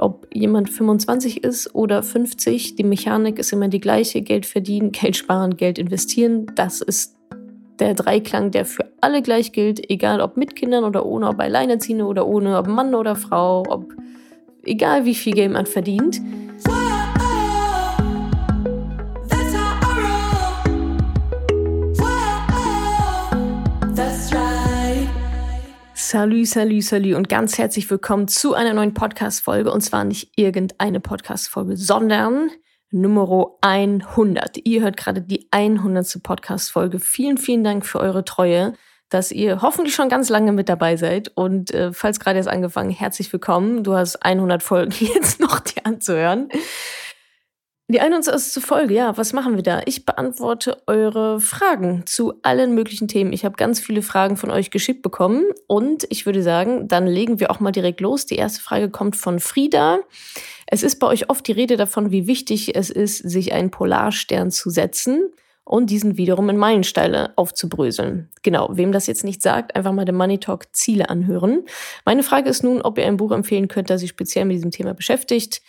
ob jemand 25 ist oder 50, die Mechanik ist immer die gleiche. Geld verdienen, Geld sparen, Geld investieren. Das ist der Dreiklang, der für alle gleich gilt, egal ob mit Kindern oder ohne, ob Alleinerziehende oder ohne, ob Mann oder Frau, ob egal wie viel Geld man verdient. Salü, salü, salü und ganz herzlich willkommen zu einer neuen Podcast-Folge. Und zwar nicht irgendeine Podcast-Folge, sondern Nummer 100. Ihr hört gerade die 100. Podcast-Folge. Vielen, vielen Dank für eure Treue, dass ihr hoffentlich schon ganz lange mit dabei seid. Und äh, falls gerade erst angefangen, herzlich willkommen. Du hast 100 Folgen jetzt noch dir anzuhören. Die 21. Folge, ja, was machen wir da? Ich beantworte eure Fragen zu allen möglichen Themen. Ich habe ganz viele Fragen von euch geschickt bekommen und ich würde sagen, dann legen wir auch mal direkt los. Die erste Frage kommt von Frieda. Es ist bei euch oft die Rede davon, wie wichtig es ist, sich einen Polarstern zu setzen und diesen wiederum in Meilensteine aufzubröseln. Genau, wem das jetzt nicht sagt, einfach mal den Money Talk Ziele anhören. Meine Frage ist nun, ob ihr ein Buch empfehlen könnt, das sich speziell mit diesem Thema beschäftigt.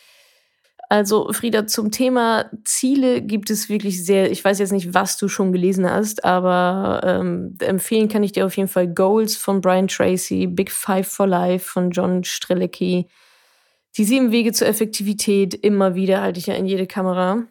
Also Frieda, zum Thema Ziele gibt es wirklich sehr, ich weiß jetzt nicht, was du schon gelesen hast, aber ähm, empfehlen kann ich dir auf jeden Fall Goals von Brian Tracy, Big Five for Life von John Strelecki, die sieben Wege zur Effektivität, immer wieder halte ich ja in jede Kamera.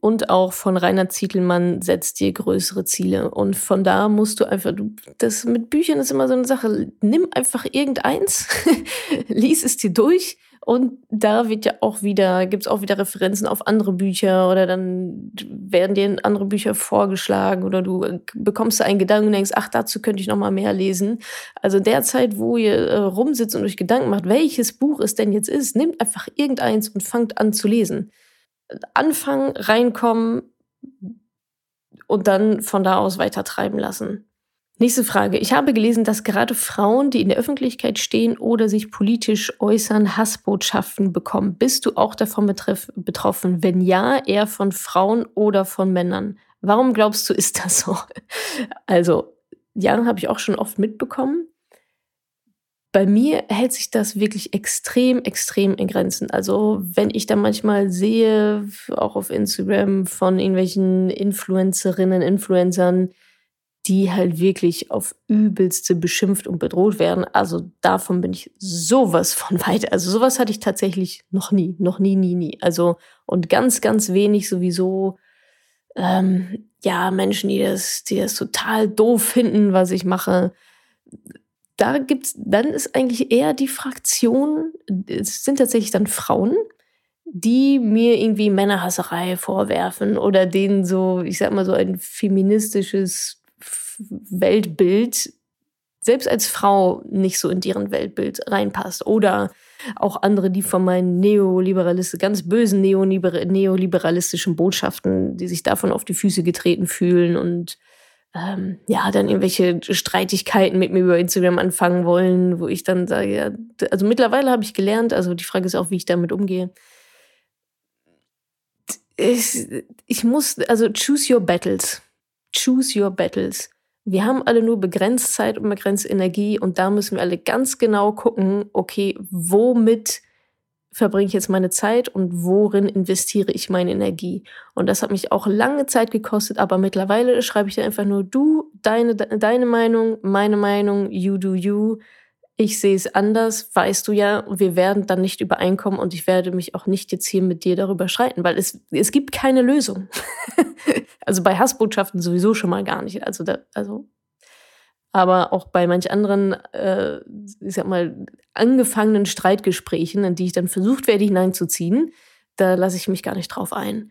Und auch von Rainer Zietelmann setzt dir größere Ziele. Und von da musst du einfach, du, das mit Büchern ist immer so eine Sache. Nimm einfach irgendeins, lies es dir durch und da wird ja auch wieder, gibt's auch wieder Referenzen auf andere Bücher oder dann werden dir andere Bücher vorgeschlagen oder du bekommst da einen Gedanken und denkst, ach, dazu könnte ich noch mal mehr lesen. Also derzeit, wo ihr äh, rumsitzt und euch Gedanken macht, welches Buch es denn jetzt ist, nehmt einfach irgendeins und fangt an zu lesen. Anfangen, reinkommen und dann von da aus weiter treiben lassen. Nächste Frage. Ich habe gelesen, dass gerade Frauen, die in der Öffentlichkeit stehen oder sich politisch äußern, Hassbotschaften bekommen. Bist du auch davon betroffen? Wenn ja, eher von Frauen oder von Männern? Warum glaubst du, ist das so? Also, ja, habe ich auch schon oft mitbekommen. Bei mir hält sich das wirklich extrem, extrem in Grenzen. Also, wenn ich da manchmal sehe, auch auf Instagram von irgendwelchen Influencerinnen, Influencern, die halt wirklich auf übelste beschimpft und bedroht werden. Also davon bin ich sowas von weit. Also sowas hatte ich tatsächlich noch nie, noch nie, nie, nie. Also und ganz, ganz wenig sowieso. Ähm, ja, Menschen, die das, die das total doof finden, was ich mache. Da gibt's, dann ist eigentlich eher die Fraktion, es sind tatsächlich dann Frauen, die mir irgendwie Männerhasserei vorwerfen oder denen so, ich sag mal so ein feministisches Weltbild selbst als Frau nicht so in deren Weltbild reinpasst. Oder auch andere, die von meinen neoliberalistischen, ganz bösen neoliber neoliberalistischen Botschaften, die sich davon auf die Füße getreten fühlen und ähm, ja, dann irgendwelche Streitigkeiten mit mir über Instagram anfangen wollen, wo ich dann sage, ja, also mittlerweile habe ich gelernt, also die Frage ist auch, wie ich damit umgehe. Ich, ich muss, also choose your battles. Choose your battles. Wir haben alle nur begrenzt Zeit und begrenzt Energie und da müssen wir alle ganz genau gucken, okay, womit verbringe ich jetzt meine Zeit und worin investiere ich meine Energie? Und das hat mich auch lange Zeit gekostet, aber mittlerweile schreibe ich da einfach nur du, deine, deine Meinung, meine Meinung, you do you. Ich sehe es anders, weißt du ja, wir werden dann nicht übereinkommen und ich werde mich auch nicht jetzt hier mit dir darüber streiten, weil es, es gibt keine Lösung. Also bei Hassbotschaften sowieso schon mal gar nicht. Also, da, also aber auch bei manch anderen, äh, ich sag mal, angefangenen Streitgesprächen, in die ich dann versucht werde hineinzuziehen, da lasse ich mich gar nicht drauf ein.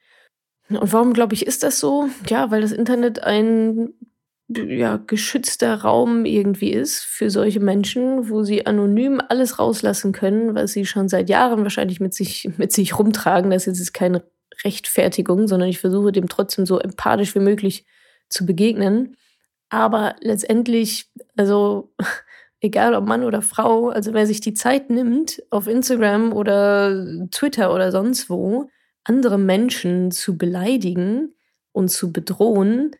Und warum glaube ich, ist das so? Ja, weil das Internet ein ja, geschützter Raum irgendwie ist für solche Menschen, wo sie anonym alles rauslassen können, was sie schon seit Jahren wahrscheinlich mit sich, mit sich rumtragen. Das ist jetzt keine Rechtfertigung, sondern ich versuche dem trotzdem so empathisch wie möglich zu begegnen. Aber letztendlich, also egal ob Mann oder Frau, also wer sich die Zeit nimmt, auf Instagram oder Twitter oder sonst wo, andere Menschen zu beleidigen und zu bedrohen,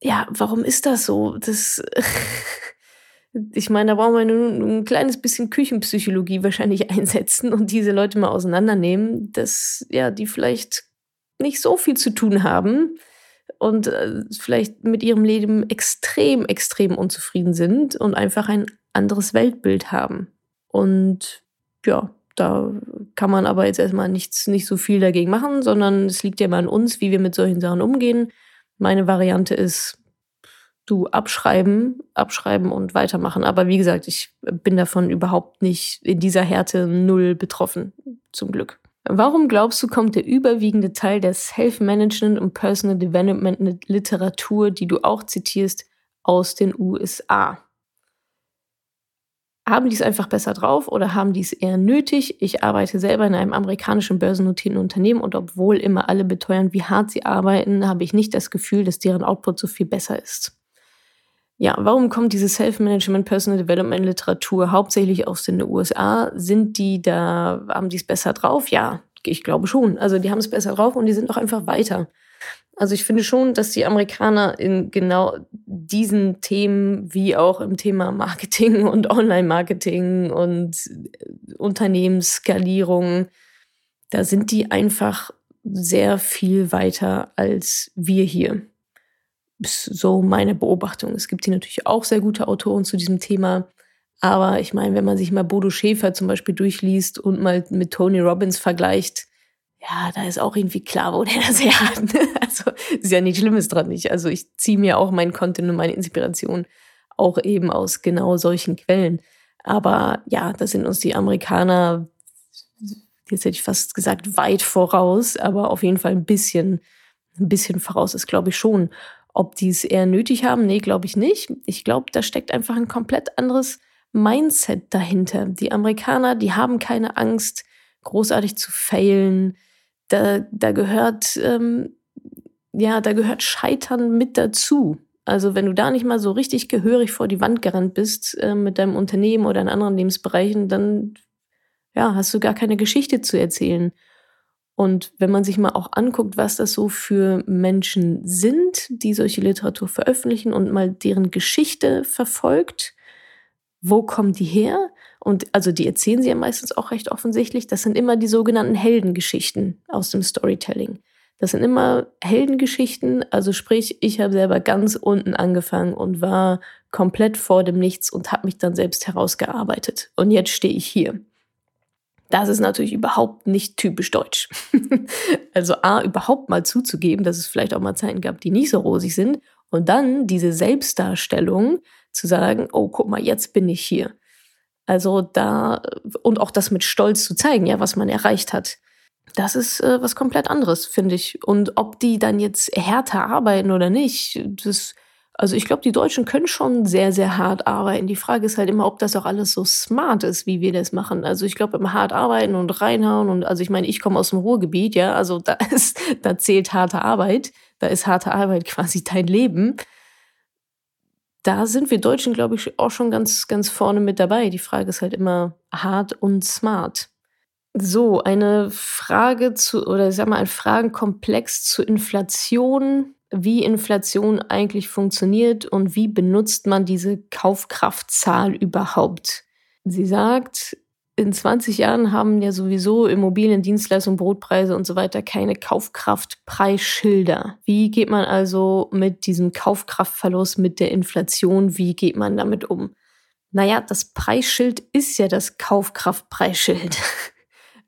ja, warum ist das so? Das Ich meine, da brauchen wir nur ein kleines bisschen Küchenpsychologie wahrscheinlich einsetzen und diese Leute mal auseinandernehmen, dass ja, die vielleicht nicht so viel zu tun haben und äh, vielleicht mit ihrem Leben extrem, extrem unzufrieden sind und einfach ein anderes Weltbild haben. Und ja, da kann man aber jetzt erstmal nichts, nicht so viel dagegen machen, sondern es liegt ja mal an uns, wie wir mit solchen Sachen umgehen. Meine Variante ist, du abschreiben, abschreiben und weitermachen. Aber wie gesagt, ich bin davon überhaupt nicht in dieser Härte null betroffen, zum Glück. Warum glaubst du, kommt der überwiegende Teil der Self-Management und Personal Development Literatur, die du auch zitierst, aus den USA? Haben die es einfach besser drauf oder haben die es eher nötig? Ich arbeite selber in einem amerikanischen börsennotierten Unternehmen und obwohl immer alle beteuern, wie hart sie arbeiten, habe ich nicht das Gefühl, dass deren Output so viel besser ist. Ja, warum kommt diese Self-Management, Personal Development Literatur hauptsächlich aus den USA? Sind die da, haben die es besser drauf? Ja, ich glaube schon. Also die haben es besser drauf und die sind auch einfach weiter. Also ich finde schon, dass die Amerikaner in genau diesen Themen wie auch im Thema Marketing und Online-Marketing und Unternehmensskalierung, da sind die einfach sehr viel weiter als wir hier so meine Beobachtung. Es gibt hier natürlich auch sehr gute Autoren zu diesem Thema. Aber ich meine, wenn man sich mal Bodo Schäfer zum Beispiel durchliest und mal mit Tony Robbins vergleicht, ja, da ist auch irgendwie klar, wo der das her hat. Also ist ja nichts Schlimmes dran nicht. Also ich ziehe mir auch meinen Content und meine Inspiration auch eben aus genau solchen Quellen. Aber ja, da sind uns die Amerikaner, jetzt hätte ich fast gesagt, weit voraus, aber auf jeden Fall ein bisschen, ein bisschen voraus ist, glaube ich schon. Ob die es eher nötig haben, nee, glaube ich nicht. Ich glaube, da steckt einfach ein komplett anderes Mindset dahinter. Die Amerikaner, die haben keine Angst, großartig zu failen. Da, da gehört, ähm, ja, da gehört Scheitern mit dazu. Also wenn du da nicht mal so richtig gehörig vor die Wand gerannt bist äh, mit deinem Unternehmen oder in anderen Lebensbereichen, dann ja, hast du gar keine Geschichte zu erzählen. Und wenn man sich mal auch anguckt, was das so für Menschen sind, die solche Literatur veröffentlichen und mal deren Geschichte verfolgt, wo kommen die her? Und also die erzählen sie ja meistens auch recht offensichtlich. Das sind immer die sogenannten Heldengeschichten aus dem Storytelling. Das sind immer Heldengeschichten, also sprich, ich habe selber ganz unten angefangen und war komplett vor dem Nichts und habe mich dann selbst herausgearbeitet. Und jetzt stehe ich hier. Das ist natürlich überhaupt nicht typisch deutsch. also A, überhaupt mal zuzugeben, dass es vielleicht auch mal Zeiten gab, die nicht so rosig sind. Und dann diese Selbstdarstellung zu sagen, oh, guck mal, jetzt bin ich hier. Also da, und auch das mit Stolz zu zeigen, ja, was man erreicht hat. Das ist äh, was komplett anderes, finde ich. Und ob die dann jetzt härter arbeiten oder nicht, das also ich glaube, die Deutschen können schon sehr, sehr hart arbeiten. Die Frage ist halt immer, ob das auch alles so smart ist, wie wir das machen. Also ich glaube, immer hart arbeiten und reinhauen und also ich meine, ich komme aus dem Ruhrgebiet, ja, also da ist, da zählt harte Arbeit. Da ist harte Arbeit quasi dein Leben. Da sind wir Deutschen, glaube ich, auch schon ganz, ganz vorne mit dabei. Die Frage ist halt immer hart und smart. So, eine Frage zu, oder ich sag mal, ein Fragenkomplex zur Inflation wie Inflation eigentlich funktioniert und wie benutzt man diese Kaufkraftzahl überhaupt. Sie sagt, in 20 Jahren haben ja sowieso Immobilien, Dienstleistungen, Brotpreise und so weiter keine Kaufkraftpreisschilder. Wie geht man also mit diesem Kaufkraftverlust, mit der Inflation, wie geht man damit um? Naja, das Preisschild ist ja das Kaufkraftpreisschild.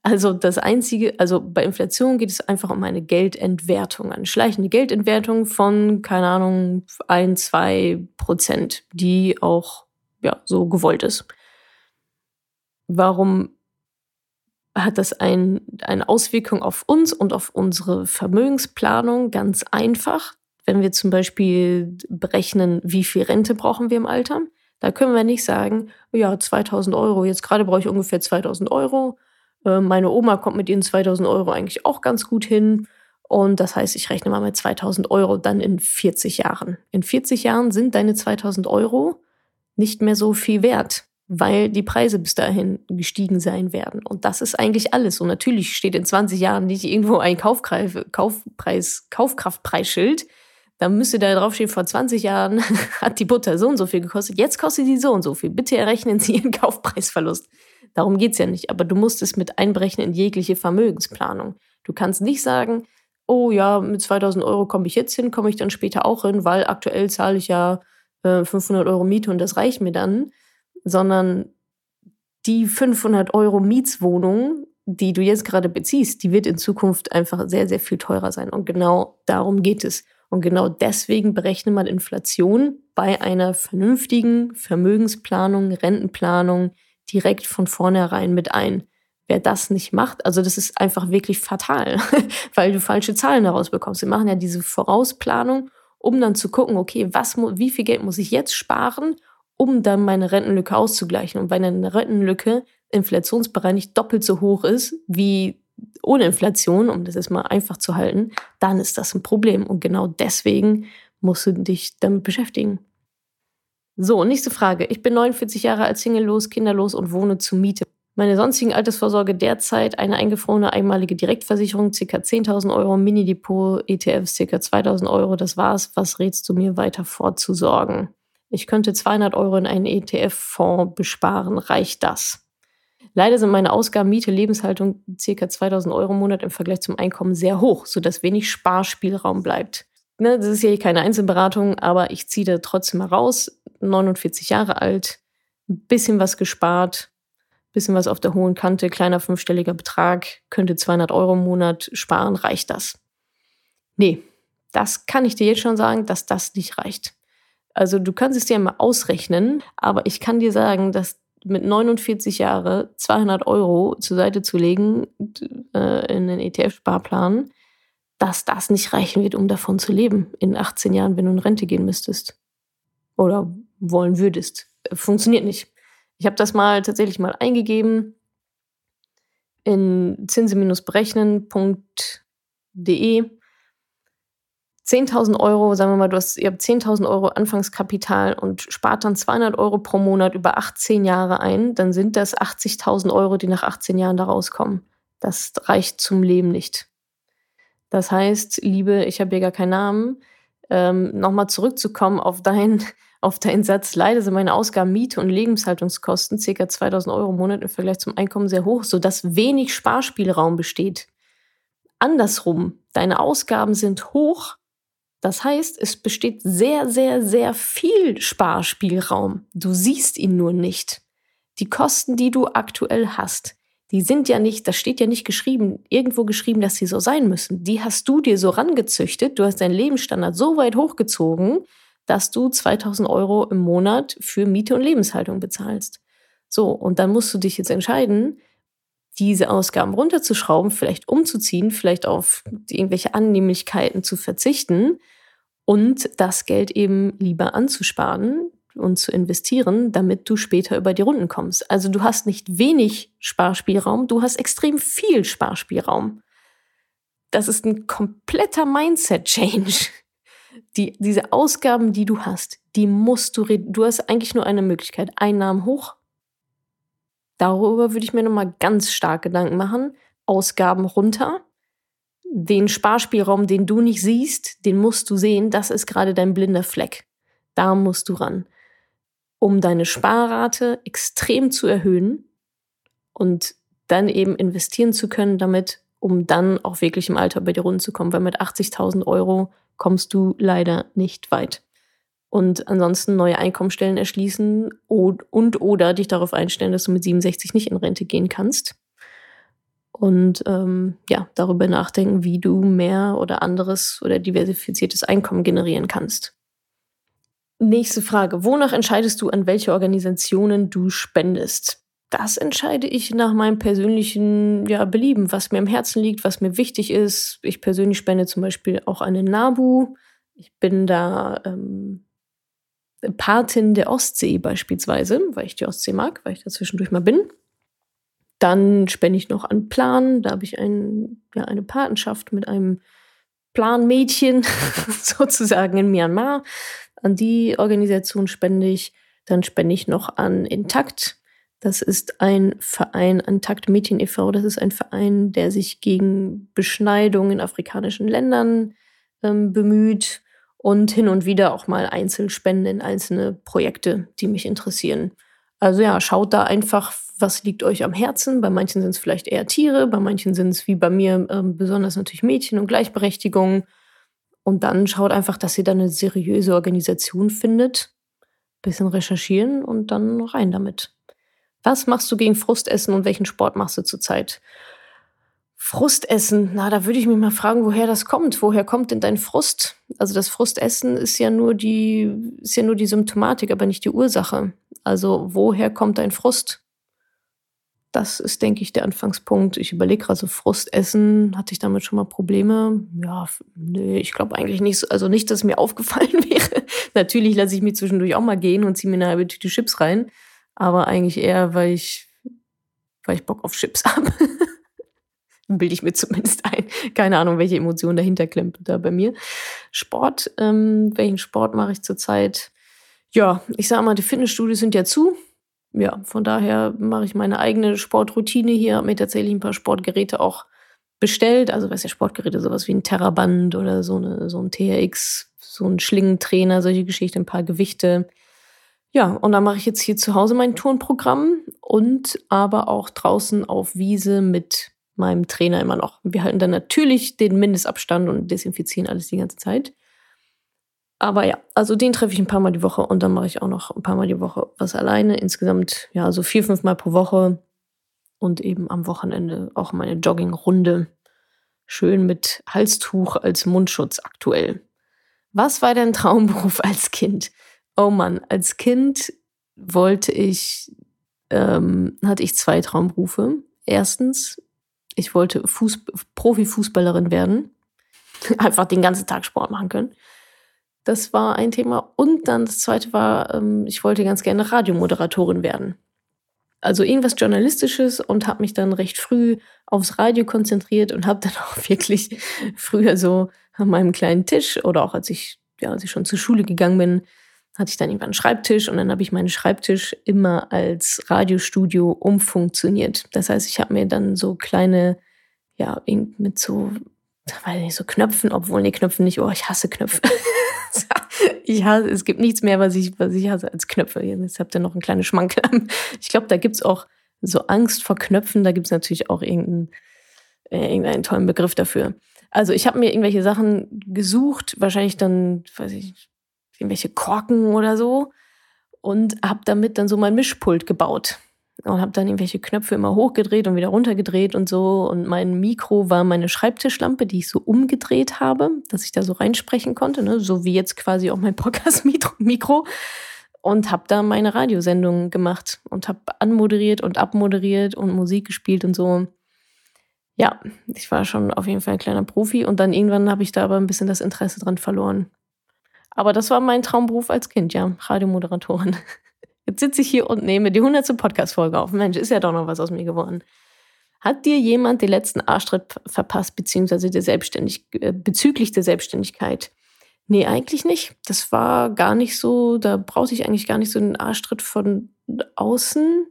Also das Einzige, also bei Inflation geht es einfach um eine Geldentwertung, eine schleichende Geldentwertung von, keine Ahnung, ein, zwei Prozent, die auch ja, so gewollt ist. Warum hat das ein, eine Auswirkung auf uns und auf unsere Vermögensplanung? Ganz einfach. Wenn wir zum Beispiel berechnen, wie viel Rente brauchen wir im Alter, da können wir nicht sagen, ja, 2000 Euro, jetzt gerade brauche ich ungefähr 2000 Euro äh, meine Oma kommt mit ihren 2000 Euro eigentlich auch ganz gut hin. Und das heißt, ich rechne mal mit 2000 Euro dann in 40 Jahren. In 40 Jahren sind deine 2000 Euro nicht mehr so viel wert, weil die Preise bis dahin gestiegen sein werden. Und das ist eigentlich alles. Und natürlich steht in 20 Jahren nicht irgendwo ein Kaufpreis, Kaufpreis, Kaufkraftpreisschild, dann müsste da draufstehen, vor 20 Jahren hat die Butter so und so viel gekostet, jetzt kostet sie so und so viel. Bitte errechnen Sie Ihren Kaufpreisverlust. Darum geht's ja nicht, aber du musst es mit einberechnen in jegliche Vermögensplanung. Du kannst nicht sagen, oh ja, mit 2000 Euro komme ich jetzt hin, komme ich dann später auch hin, weil aktuell zahle ich ja äh, 500 Euro Miete und das reicht mir dann, sondern die 500 Euro Mietswohnung, die du jetzt gerade beziehst, die wird in Zukunft einfach sehr, sehr viel teurer sein. Und genau darum geht es. Und genau deswegen berechnet man Inflation bei einer vernünftigen Vermögensplanung, Rentenplanung direkt von vornherein mit ein. Wer das nicht macht, also das ist einfach wirklich fatal, weil du falsche Zahlen daraus bekommst. Wir machen ja diese Vorausplanung, um dann zu gucken, okay, was, wie viel Geld muss ich jetzt sparen, um dann meine Rentenlücke auszugleichen. Und wenn eine Rentenlücke inflationsbereinigt doppelt so hoch ist wie ohne Inflation, um das jetzt mal einfach zu halten, dann ist das ein Problem. Und genau deswegen musst du dich damit beschäftigen. So, nächste Frage. Ich bin 49 Jahre alt, singellos, kinderlos und wohne zu Miete. Meine sonstigen Altersvorsorge derzeit eine eingefrorene einmalige Direktversicherung, ca. 10.000 Euro, Minidepot, ETFs, ca. 2.000 Euro. Das war's. Was rätst du mir weiter vorzusorgen? Ich könnte 200 Euro in einen ETF-Fonds besparen. Reicht das? Leider sind meine Ausgaben Miete, Lebenshaltung ca. 2000 Euro im Monat im Vergleich zum Einkommen sehr hoch, sodass wenig Sparspielraum bleibt. Ne, das ist ja keine Einzelberatung, aber ich ziehe da trotzdem mal raus. 49 Jahre alt, ein bisschen was gespart, bisschen was auf der hohen Kante, kleiner fünfstelliger Betrag, könnte 200 Euro im Monat sparen, reicht das? Nee, das kann ich dir jetzt schon sagen, dass das nicht reicht. Also du kannst es dir mal ausrechnen, aber ich kann dir sagen, dass mit 49 Jahren 200 Euro zur Seite zu legen äh, in einen ETF-Sparplan, dass das nicht reichen wird, um davon zu leben in 18 Jahren, wenn du in Rente gehen müsstest. Oder wollen würdest. Funktioniert nicht. Ich habe das mal tatsächlich mal eingegeben in zinse-berechnen.de 10.000 Euro, sagen wir mal, du hast, ihr habt 10.000 Euro Anfangskapital und spart dann 200 Euro pro Monat über 18 Jahre ein, dann sind das 80.000 Euro, die nach 18 Jahren da rauskommen. Das reicht zum Leben nicht. Das heißt, Liebe, ich habe hier gar keinen Namen, ähm, nochmal zurückzukommen auf deinen auf deinen Satz, leider sind meine Ausgaben Miete und Lebenshaltungskosten ca. 2000 Euro im Monat im Vergleich zum Einkommen sehr hoch, sodass wenig Sparspielraum besteht. Andersrum, deine Ausgaben sind hoch, das heißt, es besteht sehr, sehr, sehr viel Sparspielraum. Du siehst ihn nur nicht. Die Kosten, die du aktuell hast, die sind ja nicht, das steht ja nicht geschrieben, irgendwo geschrieben, dass sie so sein müssen. Die hast du dir so rangezüchtet. Du hast deinen Lebensstandard so weit hochgezogen, dass du 2000 Euro im Monat für Miete und Lebenshaltung bezahlst. So, und dann musst du dich jetzt entscheiden, diese Ausgaben runterzuschrauben, vielleicht umzuziehen, vielleicht auf irgendwelche Annehmlichkeiten zu verzichten und das Geld eben lieber anzusparen und zu investieren, damit du später über die Runden kommst. Also du hast nicht wenig Sparspielraum, du hast extrem viel Sparspielraum. Das ist ein kompletter Mindset-Change. Die, diese Ausgaben, die du hast, die musst du, du hast eigentlich nur eine Möglichkeit. Einnahmen hoch, Darüber würde ich mir nochmal ganz stark Gedanken machen. Ausgaben runter. Den Sparspielraum, den du nicht siehst, den musst du sehen. Das ist gerade dein blinder Fleck. Da musst du ran. Um deine Sparrate extrem zu erhöhen und dann eben investieren zu können damit, um dann auch wirklich im Alter bei dir runterzukommen. Weil mit 80.000 Euro kommst du leider nicht weit und ansonsten neue Einkommensstellen erschließen und, und oder dich darauf einstellen, dass du mit 67 nicht in Rente gehen kannst. Und ähm, ja, darüber nachdenken, wie du mehr oder anderes oder diversifiziertes Einkommen generieren kannst. Nächste Frage. Wonach entscheidest du, an welche Organisationen du spendest? Das entscheide ich nach meinem persönlichen ja, Belieben, was mir am Herzen liegt, was mir wichtig ist. Ich persönlich spende zum Beispiel auch an den NABU. Ich bin da ähm, Patin der Ostsee beispielsweise, weil ich die Ostsee mag, weil ich da zwischendurch mal bin. Dann spende ich noch an Plan. Da habe ich ein, ja, eine Patenschaft mit einem Planmädchen sozusagen in Myanmar. An die Organisation spende ich. Dann spende ich noch an Intakt. Das ist ein Verein, Intakt Mädchen e.V. Das ist ein Verein, der sich gegen Beschneidung in afrikanischen Ländern ähm, bemüht und hin und wieder auch mal Einzelspenden in einzelne Projekte, die mich interessieren. Also ja, schaut da einfach, was liegt euch am Herzen. Bei manchen sind es vielleicht eher Tiere, bei manchen sind es wie bei mir äh, besonders natürlich Mädchen und Gleichberechtigung. Und dann schaut einfach, dass ihr da eine seriöse Organisation findet. Bisschen recherchieren und dann rein damit. Was machst du gegen Frustessen und welchen Sport machst du zurzeit? Frustessen, na, da würde ich mich mal fragen, woher das kommt. Woher kommt denn dein Frust? Also das Frustessen ist ja nur die, ist ja nur die Symptomatik, aber nicht die Ursache. Also woher kommt dein Frust? Das ist, denke ich, der Anfangspunkt. Ich überlege gerade so Frustessen. Hatte ich damit schon mal Probleme? Ja, nee, ich glaube eigentlich nicht. So, also nicht, dass es mir aufgefallen wäre. Natürlich lasse ich mich zwischendurch auch mal gehen und ziehe mir eine halbe Tüte Chips rein. Aber eigentlich eher, weil ich, weil ich Bock auf Chips habe. Bilde ich mir zumindest ein. Keine Ahnung, welche Emotion dahinter klemmt da bei mir. Sport, ähm, welchen Sport mache ich zurzeit? Ja, ich sage mal, die Fitnessstudios sind ja zu. Ja, von daher mache ich meine eigene Sportroutine hier, habe mir tatsächlich ein paar Sportgeräte auch bestellt. Also, was ja Sportgeräte, sowas wie ein Terraband oder so, eine, so ein TRX, so ein Schlingentrainer, solche Geschichten, ein paar Gewichte. Ja, und dann mache ich jetzt hier zu Hause mein Turnprogramm und aber auch draußen auf Wiese mit meinem Trainer immer noch. Wir halten dann natürlich den Mindestabstand und desinfizieren alles die ganze Zeit. Aber ja, also den treffe ich ein paar Mal die Woche und dann mache ich auch noch ein paar Mal die Woche was alleine. Insgesamt ja so vier, fünf Mal pro Woche und eben am Wochenende auch meine Joggingrunde. Schön mit Halstuch als Mundschutz aktuell. Was war dein Traumberuf als Kind? Oh Mann, als Kind wollte ich, ähm, hatte ich zwei Traumberufe. Erstens, ich wollte Fuß Profifußballerin werden. Einfach den ganzen Tag Sport machen können. Das war ein Thema. Und dann das zweite war, ähm, ich wollte ganz gerne Radiomoderatorin werden. Also irgendwas Journalistisches und habe mich dann recht früh aufs Radio konzentriert und habe dann auch wirklich früher so an meinem kleinen Tisch oder auch als ich, ja, als ich schon zur Schule gegangen bin, hatte ich dann irgendwann einen Schreibtisch und dann habe ich meinen Schreibtisch immer als Radiostudio umfunktioniert. Das heißt, ich habe mir dann so kleine, ja, mit so, weiß nicht, so Knöpfen, obwohl, nee, Knöpfe nicht, oh, ich hasse Knöpfe. ich hasse, es gibt nichts mehr, was ich, was ich hasse als Knöpfe. Jetzt habt ihr noch ein kleines Schmankel. Ich glaube, da gibt's auch so Angst vor Knöpfen, da gibt's natürlich auch irgendeinen, äh, irgendeinen tollen Begriff dafür. Also ich habe mir irgendwelche Sachen gesucht, wahrscheinlich dann, weiß ich, irgendwelche Korken oder so und habe damit dann so mein Mischpult gebaut und habe dann irgendwelche Knöpfe immer hochgedreht und wieder runtergedreht und so. Und mein Mikro war meine Schreibtischlampe, die ich so umgedreht habe, dass ich da so reinsprechen konnte, ne? so wie jetzt quasi auch mein Podcast-Mikro. Und habe da meine Radiosendungen gemacht und habe anmoderiert und abmoderiert und Musik gespielt und so. Ja, ich war schon auf jeden Fall ein kleiner Profi und dann irgendwann habe ich da aber ein bisschen das Interesse dran verloren. Aber das war mein Traumberuf als Kind, ja, Radiomoderatorin. Jetzt sitze ich hier und nehme die 100. Podcast-Folge auf. Mensch, ist ja doch noch was aus mir geworden. Hat dir jemand den letzten Arschtritt verpasst, beziehungsweise der Selbstständig äh, bezüglich der Selbstständigkeit? Nee, eigentlich nicht. Das war gar nicht so, da brauchte ich eigentlich gar nicht so einen Arschtritt von außen.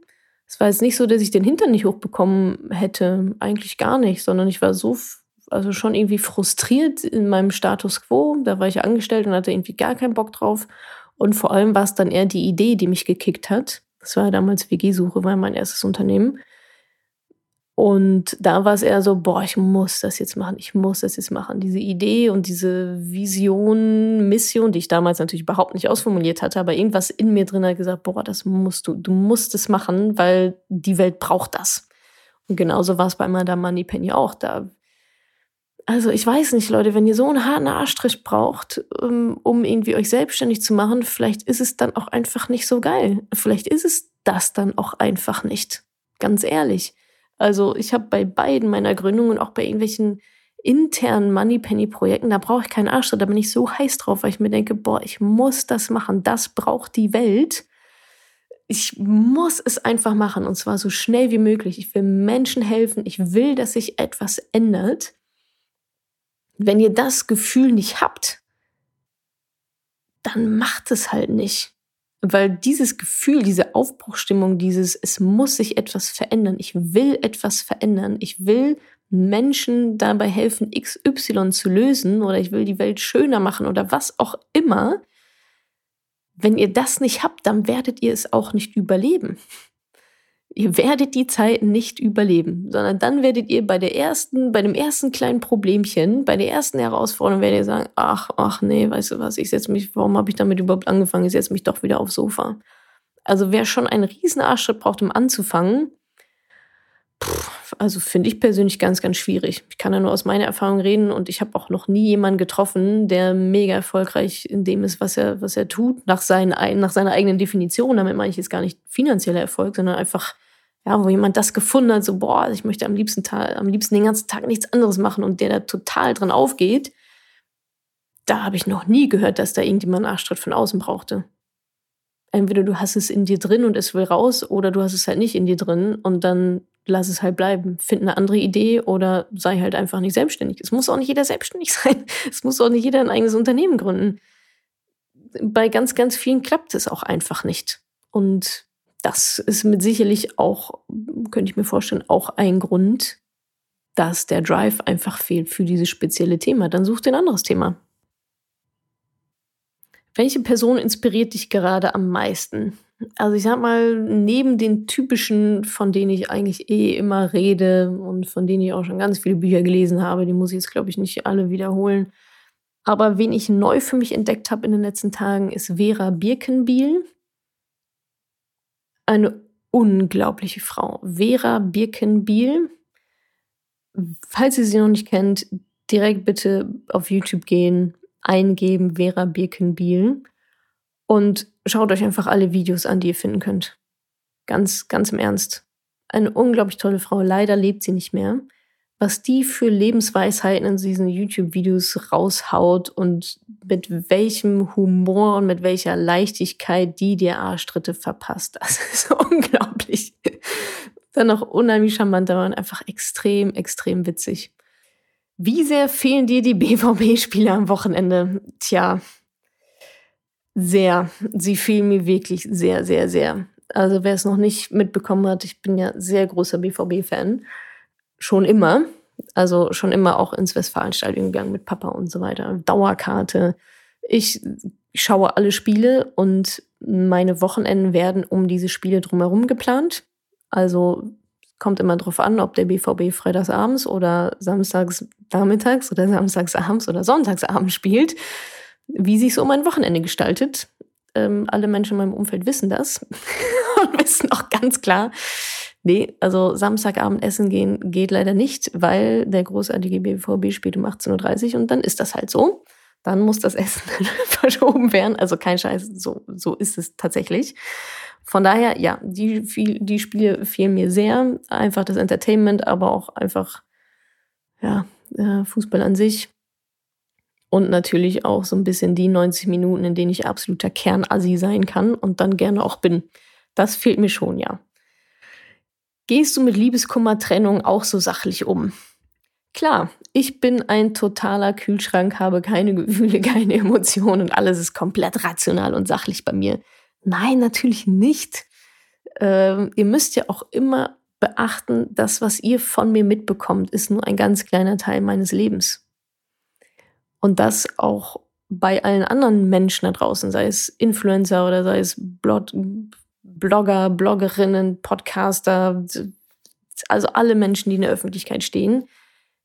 Es war jetzt nicht so, dass ich den Hintern nicht hochbekommen hätte. Eigentlich gar nicht, sondern ich war so, also schon irgendwie frustriert in meinem Status quo. Da war ich angestellt und hatte irgendwie gar keinen Bock drauf. Und vor allem war es dann eher die Idee, die mich gekickt hat. Das war damals WG-Suche, war mein erstes Unternehmen. Und da war es eher so, boah, ich muss das jetzt machen, ich muss das jetzt machen. Diese Idee und diese Vision, Mission, die ich damals natürlich überhaupt nicht ausformuliert hatte, aber irgendwas in mir drin hat gesagt, boah, das musst du, du musst es machen, weil die Welt braucht das. Und genauso war es bei Madame Moneypenny auch. Da also ich weiß nicht, Leute, wenn ihr so einen harten Arschtritt braucht, ähm, um irgendwie euch selbstständig zu machen, vielleicht ist es dann auch einfach nicht so geil. Vielleicht ist es das dann auch einfach nicht. Ganz ehrlich. Also ich habe bei beiden meiner Gründungen, auch bei irgendwelchen internen Moneypenny-Projekten, da brauche ich keinen Arschtritt, da bin ich so heiß drauf, weil ich mir denke, boah, ich muss das machen, das braucht die Welt. Ich muss es einfach machen und zwar so schnell wie möglich. Ich will Menschen helfen, ich will, dass sich etwas ändert wenn ihr das Gefühl nicht habt, dann macht es halt nicht. Weil dieses Gefühl, diese Aufbruchstimmung, dieses, es muss sich etwas verändern, ich will etwas verändern, ich will Menschen dabei helfen, XY zu lösen oder ich will die Welt schöner machen oder was auch immer, wenn ihr das nicht habt, dann werdet ihr es auch nicht überleben. Ihr werdet die Zeit nicht überleben, sondern dann werdet ihr bei der ersten, bei dem ersten kleinen Problemchen, bei der ersten Herausforderung werdet ihr sagen, ach, ach nee, weißt du was, ich setze mich, warum habe ich damit überhaupt angefangen? Ich setze mich doch wieder aufs Sofa. Also wer schon einen riesen Arschschritt braucht, um anzufangen, also finde ich persönlich ganz, ganz schwierig. Ich kann ja nur aus meiner Erfahrung reden und ich habe auch noch nie jemanden getroffen, der mega erfolgreich in dem ist, was er, was er tut, nach, seinen, nach seiner eigenen Definition. Damit meine ich jetzt gar nicht finanzieller Erfolg, sondern einfach, ja, wo jemand das gefunden hat, so, boah, ich möchte am liebsten, am liebsten den ganzen Tag nichts anderes machen und der da total dran aufgeht. Da habe ich noch nie gehört, dass da irgendjemand einen Arschtritt von außen brauchte entweder du hast es in dir drin und es will raus oder du hast es halt nicht in dir drin und dann lass es halt bleiben. Find eine andere Idee oder sei halt einfach nicht selbstständig. Es muss auch nicht jeder selbstständig sein. Es muss auch nicht jeder ein eigenes Unternehmen gründen. Bei ganz, ganz vielen klappt es auch einfach nicht. Und das ist mit sicherlich auch, könnte ich mir vorstellen, auch ein Grund, dass der Drive einfach fehlt für dieses spezielle Thema. Dann such dir ein anderes Thema. Welche Person inspiriert dich gerade am meisten? Also ich sag mal, neben den typischen, von denen ich eigentlich eh immer rede und von denen ich auch schon ganz viele Bücher gelesen habe, die muss ich jetzt, glaube ich, nicht alle wiederholen. Aber wen ich neu für mich entdeckt habe in den letzten Tagen, ist Vera Birkenbiel. Eine unglaubliche Frau. Vera Birkenbiel. Falls ihr sie noch nicht kennt, direkt bitte auf YouTube gehen, eingeben Vera Birkenbiel und schaut euch einfach alle Videos an, die ihr finden könnt. Ganz, ganz im Ernst. Eine unglaublich tolle Frau. Leider lebt sie nicht mehr. Was die für Lebensweisheiten in diesen YouTube-Videos raushaut und mit welchem Humor und mit welcher Leichtigkeit die dir Arschtritte verpasst, das ist unglaublich. Dann noch unheimlich charmant, aber einfach extrem, extrem witzig. Wie sehr fehlen dir die BVB-Spiele am Wochenende? Tja, sehr. Sie fehlen mir wirklich sehr, sehr, sehr. Also wer es noch nicht mitbekommen hat, ich bin ja sehr großer BVB-Fan. Schon immer. Also schon immer auch ins Westfalenstadion gegangen mit Papa und so weiter. Dauerkarte. Ich schaue alle Spiele und meine Wochenenden werden um diese Spiele drumherum geplant. Also Kommt immer drauf an, ob der BVB freitagsabends oder samstags nachmittags oder samstagsabends oder sonntagsabends spielt, wie sich so mein Wochenende gestaltet. Ähm, alle Menschen in meinem Umfeld wissen das und wissen auch ganz klar, nee, also Samstagabend essen gehen geht leider nicht, weil der großartige BVB spielt um 18.30 Uhr und dann ist das halt so. Dann muss das Essen verschoben werden. Also kein Scheiß, so, so ist es tatsächlich. Von daher, ja, die, die Spiele fehlen mir sehr. Einfach das Entertainment, aber auch einfach, ja, äh, Fußball an sich. Und natürlich auch so ein bisschen die 90 Minuten, in denen ich absoluter Kernassi sein kann und dann gerne auch bin. Das fehlt mir schon, ja. Gehst du mit Liebeskummer-Trennung auch so sachlich um? Klar, ich bin ein totaler Kühlschrank, habe keine Gefühle, keine Emotionen und alles ist komplett rational und sachlich bei mir. Nein, natürlich nicht. Ähm, ihr müsst ja auch immer beachten, das, was ihr von mir mitbekommt, ist nur ein ganz kleiner Teil meines Lebens. Und das auch bei allen anderen Menschen da draußen, sei es Influencer oder sei es Blog Blogger, Bloggerinnen, Podcaster, also alle Menschen, die in der Öffentlichkeit stehen,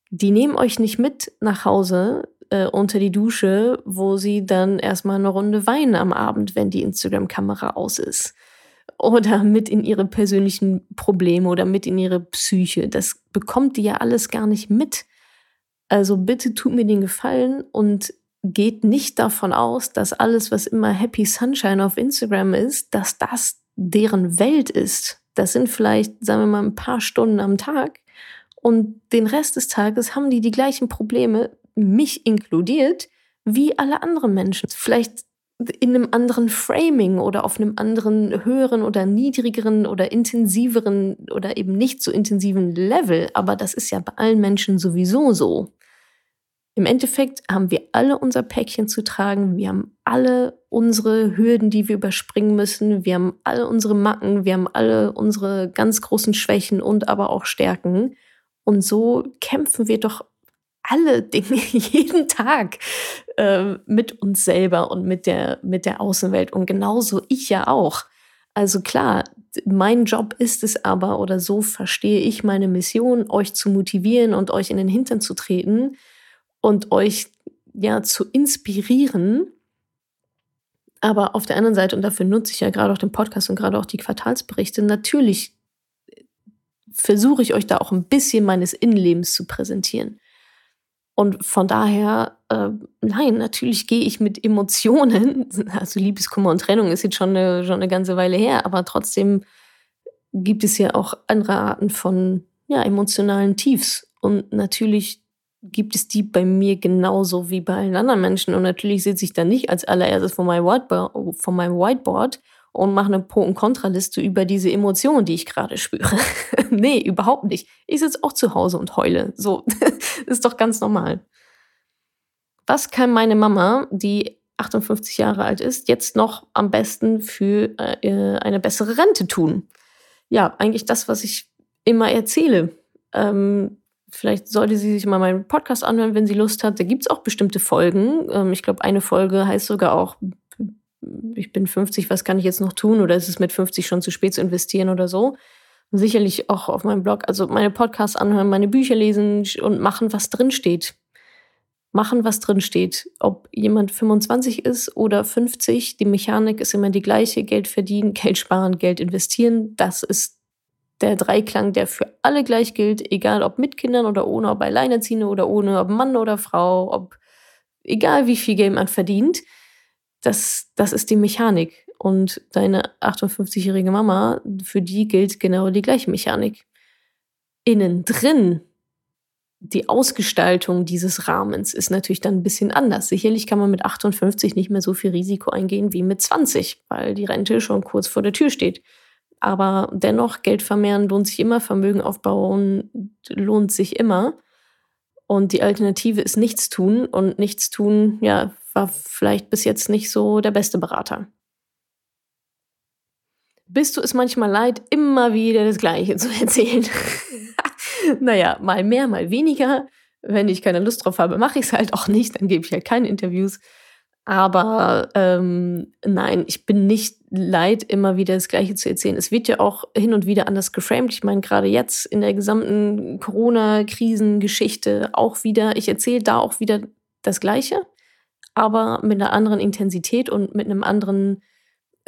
die nehmen euch nicht mit nach Hause, äh, unter die Dusche, wo sie dann erstmal eine Runde weinen am Abend, wenn die Instagram-Kamera aus ist. Oder mit in ihre persönlichen Probleme oder mit in ihre Psyche. Das bekommt die ja alles gar nicht mit. Also bitte tut mir den Gefallen und geht nicht davon aus, dass alles, was immer Happy Sunshine auf Instagram ist, dass das deren Welt ist. Das sind vielleicht, sagen wir mal, ein paar Stunden am Tag. Und den Rest des Tages haben die die gleichen Probleme mich inkludiert, wie alle anderen Menschen. Vielleicht in einem anderen Framing oder auf einem anderen höheren oder niedrigeren oder intensiveren oder eben nicht so intensiven Level. Aber das ist ja bei allen Menschen sowieso so. Im Endeffekt haben wir alle unser Päckchen zu tragen. Wir haben alle unsere Hürden, die wir überspringen müssen. Wir haben alle unsere Macken. Wir haben alle unsere ganz großen Schwächen und aber auch Stärken. Und so kämpfen wir doch alle Dinge jeden Tag äh, mit uns selber und mit der, mit der Außenwelt. Und genauso ich ja auch. Also klar, mein Job ist es aber, oder so verstehe ich meine Mission, euch zu motivieren und euch in den Hintern zu treten und euch ja zu inspirieren. Aber auf der anderen Seite, und dafür nutze ich ja gerade auch den Podcast und gerade auch die Quartalsberichte, natürlich versuche ich euch da auch ein bisschen meines Innenlebens zu präsentieren. Und von daher, äh, nein, natürlich gehe ich mit Emotionen, also Liebeskummer und Trennung ist jetzt schon eine, schon eine ganze Weile her, aber trotzdem gibt es ja auch andere Arten von ja, emotionalen Tiefs. Und natürlich gibt es die bei mir genauso wie bei allen anderen Menschen. Und natürlich sitze ich dann nicht als allererstes vor meinem Whiteboard, vor meinem Whiteboard und mache eine Pro- und Kontraliste über diese Emotionen, die ich gerade spüre. nee, überhaupt nicht. Ich sitze auch zu Hause und heule. So, ist doch ganz normal. Was kann meine Mama, die 58 Jahre alt ist, jetzt noch am besten für äh, eine bessere Rente tun? Ja, eigentlich das, was ich immer erzähle. Ähm, vielleicht sollte sie sich mal meinen Podcast anhören, wenn sie Lust hat. Da gibt es auch bestimmte Folgen. Ähm, ich glaube, eine Folge heißt sogar auch ich bin 50, was kann ich jetzt noch tun? Oder ist es mit 50 schon zu spät zu investieren oder so? Sicherlich auch auf meinem Blog, also meine Podcasts anhören, meine Bücher lesen und machen, was drin steht. Machen, was drin steht. Ob jemand 25 ist oder 50, die Mechanik ist immer die gleiche. Geld verdienen, Geld sparen, Geld investieren. Das ist der Dreiklang, der für alle gleich gilt, egal ob mit Kindern oder ohne, ob Alleinerziehende oder ohne, ob Mann oder Frau, ob egal wie viel Geld man verdient das, das ist die Mechanik. Und deine 58-jährige Mama, für die gilt genau die gleiche Mechanik. Innen drin, die Ausgestaltung dieses Rahmens ist natürlich dann ein bisschen anders. Sicherlich kann man mit 58 nicht mehr so viel Risiko eingehen wie mit 20, weil die Rente schon kurz vor der Tür steht. Aber dennoch, Geld vermehren lohnt sich immer, Vermögen aufbauen lohnt sich immer. Und die Alternative ist nichts tun. Und nichts tun, ja, war vielleicht bis jetzt nicht so der beste Berater. Bist du es manchmal leid, immer wieder das Gleiche zu erzählen? naja, mal mehr, mal weniger. Wenn ich keine Lust drauf habe, mache ich es halt auch nicht, dann gebe ich halt keine Interviews. Aber ähm, nein, ich bin nicht leid, immer wieder das Gleiche zu erzählen. Es wird ja auch hin und wieder anders geframed. Ich meine, gerade jetzt in der gesamten Corona-Krisengeschichte auch wieder, ich erzähle da auch wieder das Gleiche aber mit einer anderen Intensität und mit einem anderen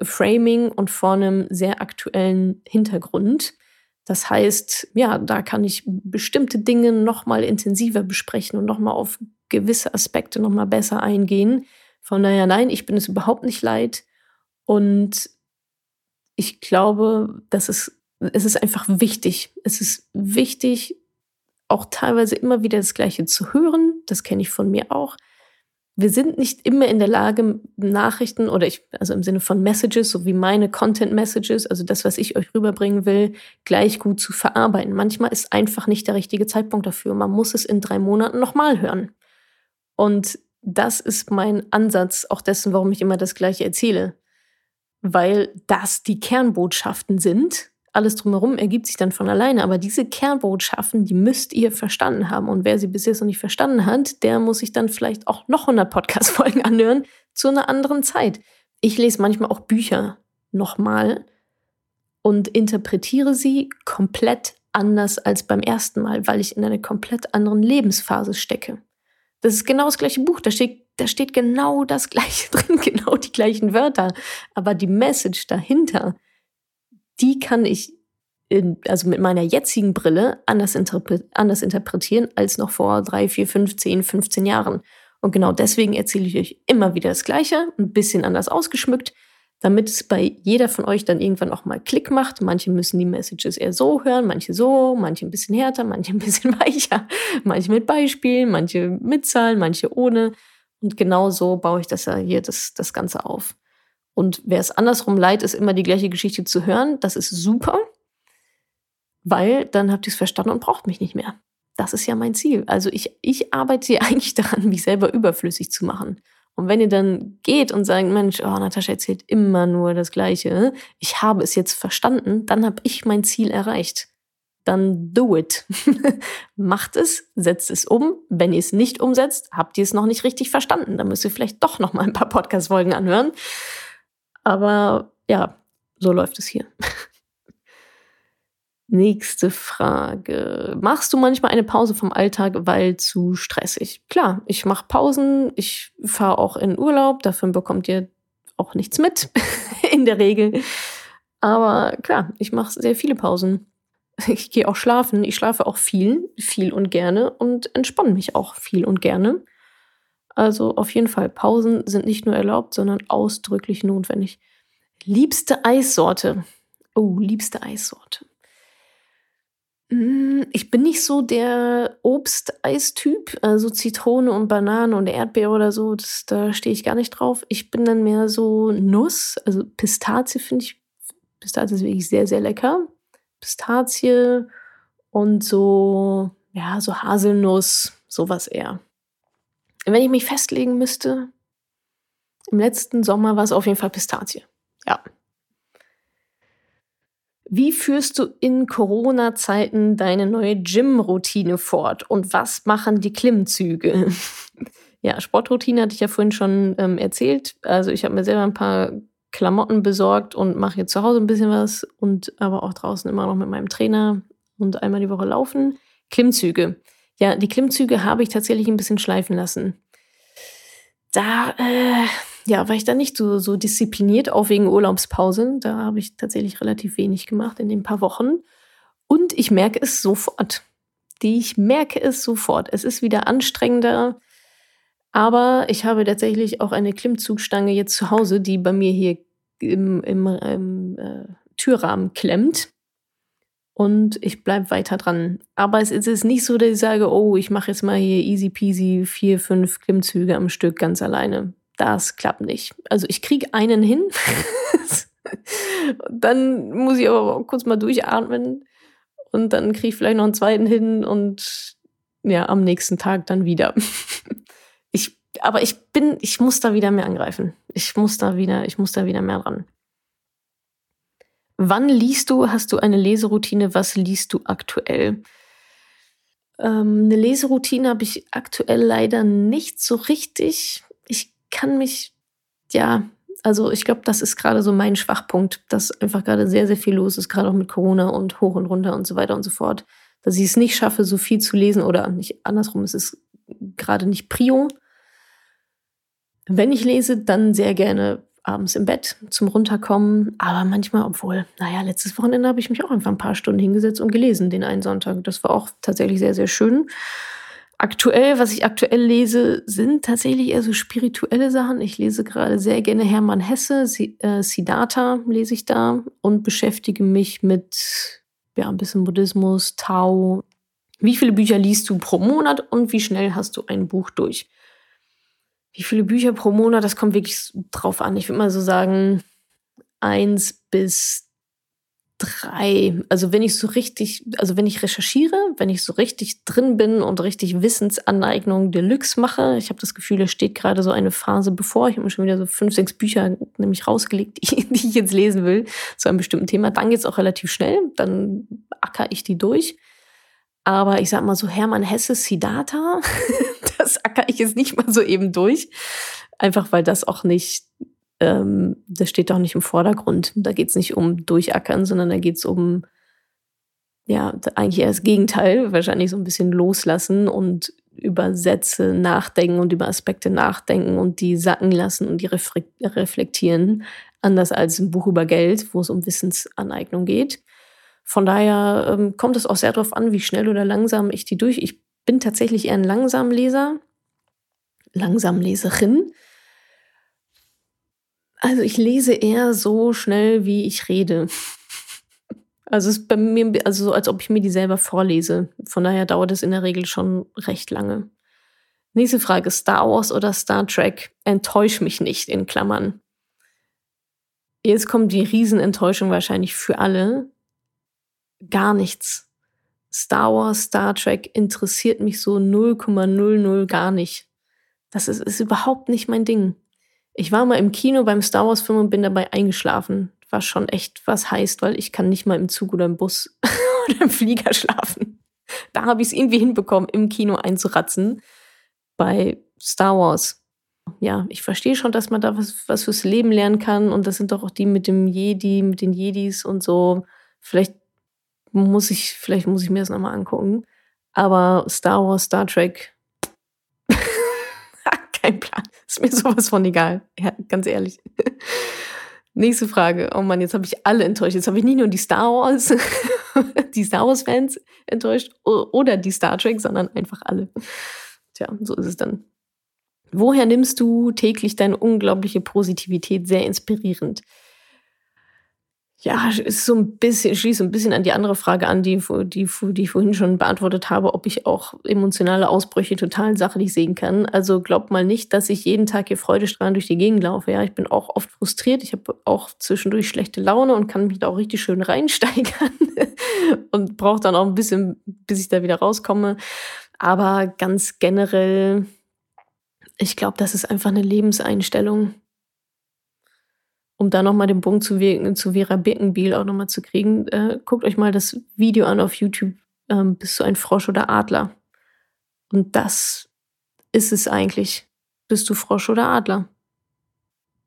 Framing und vor einem sehr aktuellen Hintergrund. Das heißt, ja, da kann ich bestimmte Dinge noch mal intensiver besprechen und noch mal auf gewisse Aspekte noch mal besser eingehen. Von daher, nein, ich bin es überhaupt nicht leid. Und ich glaube, dass es, es ist einfach wichtig. Es ist wichtig, auch teilweise immer wieder das Gleiche zu hören. Das kenne ich von mir auch wir sind nicht immer in der Lage, Nachrichten oder ich, also im Sinne von Messages, so wie meine Content Messages, also das, was ich euch rüberbringen will, gleich gut zu verarbeiten. Manchmal ist einfach nicht der richtige Zeitpunkt dafür. Man muss es in drei Monaten nochmal hören. Und das ist mein Ansatz auch dessen, warum ich immer das Gleiche erzähle. Weil das die Kernbotschaften sind, alles drumherum ergibt sich dann von alleine. Aber diese Kernbotschaften, die müsst ihr verstanden haben. Und wer sie bis jetzt noch nicht verstanden hat, der muss sich dann vielleicht auch noch 100 Podcast-Folgen anhören zu einer anderen Zeit. Ich lese manchmal auch Bücher nochmal und interpretiere sie komplett anders als beim ersten Mal, weil ich in einer komplett anderen Lebensphase stecke. Das ist genau das gleiche Buch, da steht, da steht genau das gleiche drin, genau die gleichen Wörter. Aber die Message dahinter, die kann ich in, also mit meiner jetzigen Brille anders, interpre anders interpretieren als noch vor drei, vier, fünf, zehn, 15 Jahren. Und genau deswegen erzähle ich euch immer wieder das Gleiche, ein bisschen anders ausgeschmückt, damit es bei jeder von euch dann irgendwann auch mal Klick macht. Manche müssen die Messages eher so hören, manche so, manche ein bisschen härter, manche ein bisschen weicher, manche mit Beispielen, manche mit Zahlen, manche ohne. Und genau so baue ich das ja hier das, das Ganze auf. Und wer es andersrum leid ist, immer die gleiche Geschichte zu hören, das ist super, weil dann habt ihr es verstanden und braucht mich nicht mehr. Das ist ja mein Ziel. Also ich, ich arbeite hier eigentlich daran, mich selber überflüssig zu machen. Und wenn ihr dann geht und sagt, Mensch, oh, Natascha erzählt immer nur das Gleiche, ich habe es jetzt verstanden, dann habe ich mein Ziel erreicht. dann do it. Macht es, setzt es um. Wenn ihr es nicht umsetzt, habt ihr es noch nicht richtig verstanden. Dann müsst ihr vielleicht doch noch mal ein paar Podcast-Folgen anhören. Aber ja, so läuft es hier. Nächste Frage. Machst du manchmal eine Pause vom Alltag, weil zu stressig? Klar, ich mache Pausen. Ich fahre auch in Urlaub. Davon bekommt ihr auch nichts mit, in der Regel. Aber klar, ich mache sehr viele Pausen. Ich gehe auch schlafen. Ich schlafe auch viel, viel und gerne und entspanne mich auch viel und gerne. Also auf jeden Fall, Pausen sind nicht nur erlaubt, sondern ausdrücklich notwendig. Liebste Eissorte. Oh, liebste Eissorte. Hm, ich bin nicht so der Obsteistyp, also Zitrone und Banane und Erdbeere oder so, das, da stehe ich gar nicht drauf. Ich bin dann mehr so Nuss, also Pistazie finde ich, Pistazie ist wirklich sehr, sehr lecker. Pistazie und so, ja, so Haselnuss, sowas eher. Wenn ich mich festlegen müsste, im letzten Sommer war es auf jeden Fall Pistazie. Ja, wie führst du in Corona-Zeiten deine neue Gym-Routine fort und was machen die Klimmzüge? ja, Sportroutine hatte ich ja vorhin schon ähm, erzählt. Also ich habe mir selber ein paar Klamotten besorgt und mache jetzt zu Hause ein bisschen was und aber auch draußen immer noch mit meinem Trainer und einmal die Woche laufen. Klimmzüge. Ja, die Klimmzüge habe ich tatsächlich ein bisschen schleifen lassen. Da äh, ja, war ich da nicht so, so diszipliniert, auch wegen Urlaubspause. Da habe ich tatsächlich relativ wenig gemacht in den paar Wochen. Und ich merke es sofort. Die, ich merke es sofort. Es ist wieder anstrengender. Aber ich habe tatsächlich auch eine Klimmzugstange jetzt zu Hause, die bei mir hier im, im, im äh, Türrahmen klemmt. Und ich bleibe weiter dran. Aber es ist nicht so, dass ich sage, oh, ich mache jetzt mal hier easy peasy vier, fünf Klimmzüge am Stück ganz alleine das klappt nicht. Also ich kriege einen hin, dann muss ich aber kurz mal durchatmen und dann kriege ich vielleicht noch einen zweiten hin und ja, am nächsten Tag dann wieder. ich, aber ich bin, ich muss da wieder mehr angreifen. Ich muss da wieder, ich muss da wieder mehr ran. Wann liest du? Hast du eine Leseroutine? Was liest du aktuell? Ähm, eine Leseroutine habe ich aktuell leider nicht so richtig. Ich kann mich, ja, also ich glaube, das ist gerade so mein Schwachpunkt, dass einfach gerade sehr, sehr viel los ist, gerade auch mit Corona und hoch und runter und so weiter und so fort. Dass ich es nicht schaffe, so viel zu lesen oder nicht andersrum, es ist gerade nicht Prio. Wenn ich lese, dann sehr gerne abends im Bett zum Runterkommen. Aber manchmal, obwohl, naja, letztes Wochenende habe ich mich auch einfach ein paar Stunden hingesetzt und gelesen, den einen Sonntag. Das war auch tatsächlich sehr, sehr schön. Aktuell, was ich aktuell lese, sind tatsächlich eher so spirituelle Sachen. Ich lese gerade sehr gerne Hermann Hesse, äh, Siddhartha lese ich da und beschäftige mich mit ja, ein bisschen Buddhismus, Tao. Wie viele Bücher liest du pro Monat und wie schnell hast du ein Buch durch? Wie viele Bücher pro Monat, das kommt wirklich drauf an. Ich würde mal so sagen, eins bis drei. Also wenn ich so richtig, also wenn ich recherchiere, wenn ich so richtig drin bin und richtig Wissensaneignung Deluxe mache, ich habe das Gefühl, es steht gerade so eine Phase bevor. Ich habe mir schon wieder so fünf, sechs Bücher nämlich rausgelegt, die, die ich jetzt lesen will, zu einem bestimmten Thema. Dann geht's auch relativ schnell, dann acker ich die durch. Aber ich sag mal so Hermann Hesse Siddhartha, das acker ich jetzt nicht mal so eben durch. Einfach weil das auch nicht ähm, das steht auch nicht im Vordergrund. Da geht es nicht um Durchackern, sondern da geht es um, ja, eigentlich eher das Gegenteil, wahrscheinlich so ein bisschen loslassen und über Sätze nachdenken und über Aspekte nachdenken und die sacken lassen und die reflektieren. Anders als ein Buch über Geld, wo es um Wissensaneignung geht. Von daher ähm, kommt es auch sehr darauf an, wie schnell oder langsam ich die durch. Ich bin tatsächlich eher ein Langsamleser, Langsamleserin. Also ich lese eher so schnell, wie ich rede. Also es ist bei mir also so, als ob ich mir die selber vorlese. Von daher dauert es in der Regel schon recht lange. Nächste Frage: Star Wars oder Star Trek? Enttäusch mich nicht, in Klammern. Jetzt kommt die Riesenenttäuschung wahrscheinlich für alle. Gar nichts. Star Wars, Star Trek interessiert mich so 0,00 gar nicht. Das ist, ist überhaupt nicht mein Ding. Ich war mal im Kino beim Star Wars Film und bin dabei eingeschlafen. Was schon echt was heißt, weil ich kann nicht mal im Zug oder im Bus oder im Flieger schlafen. Da habe ich es irgendwie hinbekommen, im Kino einzuratzen. Bei Star Wars. Ja, ich verstehe schon, dass man da was, was fürs Leben lernen kann. Und das sind doch auch die mit dem Jedi, mit den Jedis und so. Vielleicht muss ich, vielleicht muss ich mir das nochmal angucken. Aber Star Wars, Star Trek, kein Plan. Ist mir sowas von egal. Ja, ganz ehrlich. Nächste Frage. Oh Mann, jetzt habe ich alle enttäuscht. Jetzt habe ich nicht nur die Star Wars, die Star Wars Fans enttäuscht oder die Star Trek, sondern einfach alle. Tja, so ist es dann. Woher nimmst du täglich deine unglaubliche Positivität? Sehr inspirierend. Ja, ist so ein bisschen, schließt so ein bisschen an die andere Frage an, die, die, die ich vorhin schon beantwortet habe, ob ich auch emotionale Ausbrüche total sachlich sehen kann. Also glaubt mal nicht, dass ich jeden Tag hier freudestrahlend durch die Gegend laufe. Ja, ich bin auch oft frustriert. Ich habe auch zwischendurch schlechte Laune und kann mich da auch richtig schön reinsteigern und brauche dann auch ein bisschen, bis ich da wieder rauskomme. Aber ganz generell, ich glaube, das ist einfach eine Lebenseinstellung um da nochmal den Punkt zu, zu Vera Birkenbiel auch nochmal zu kriegen, äh, guckt euch mal das Video an auf YouTube, ähm, bist du ein Frosch oder Adler? Und das ist es eigentlich. Bist du Frosch oder Adler?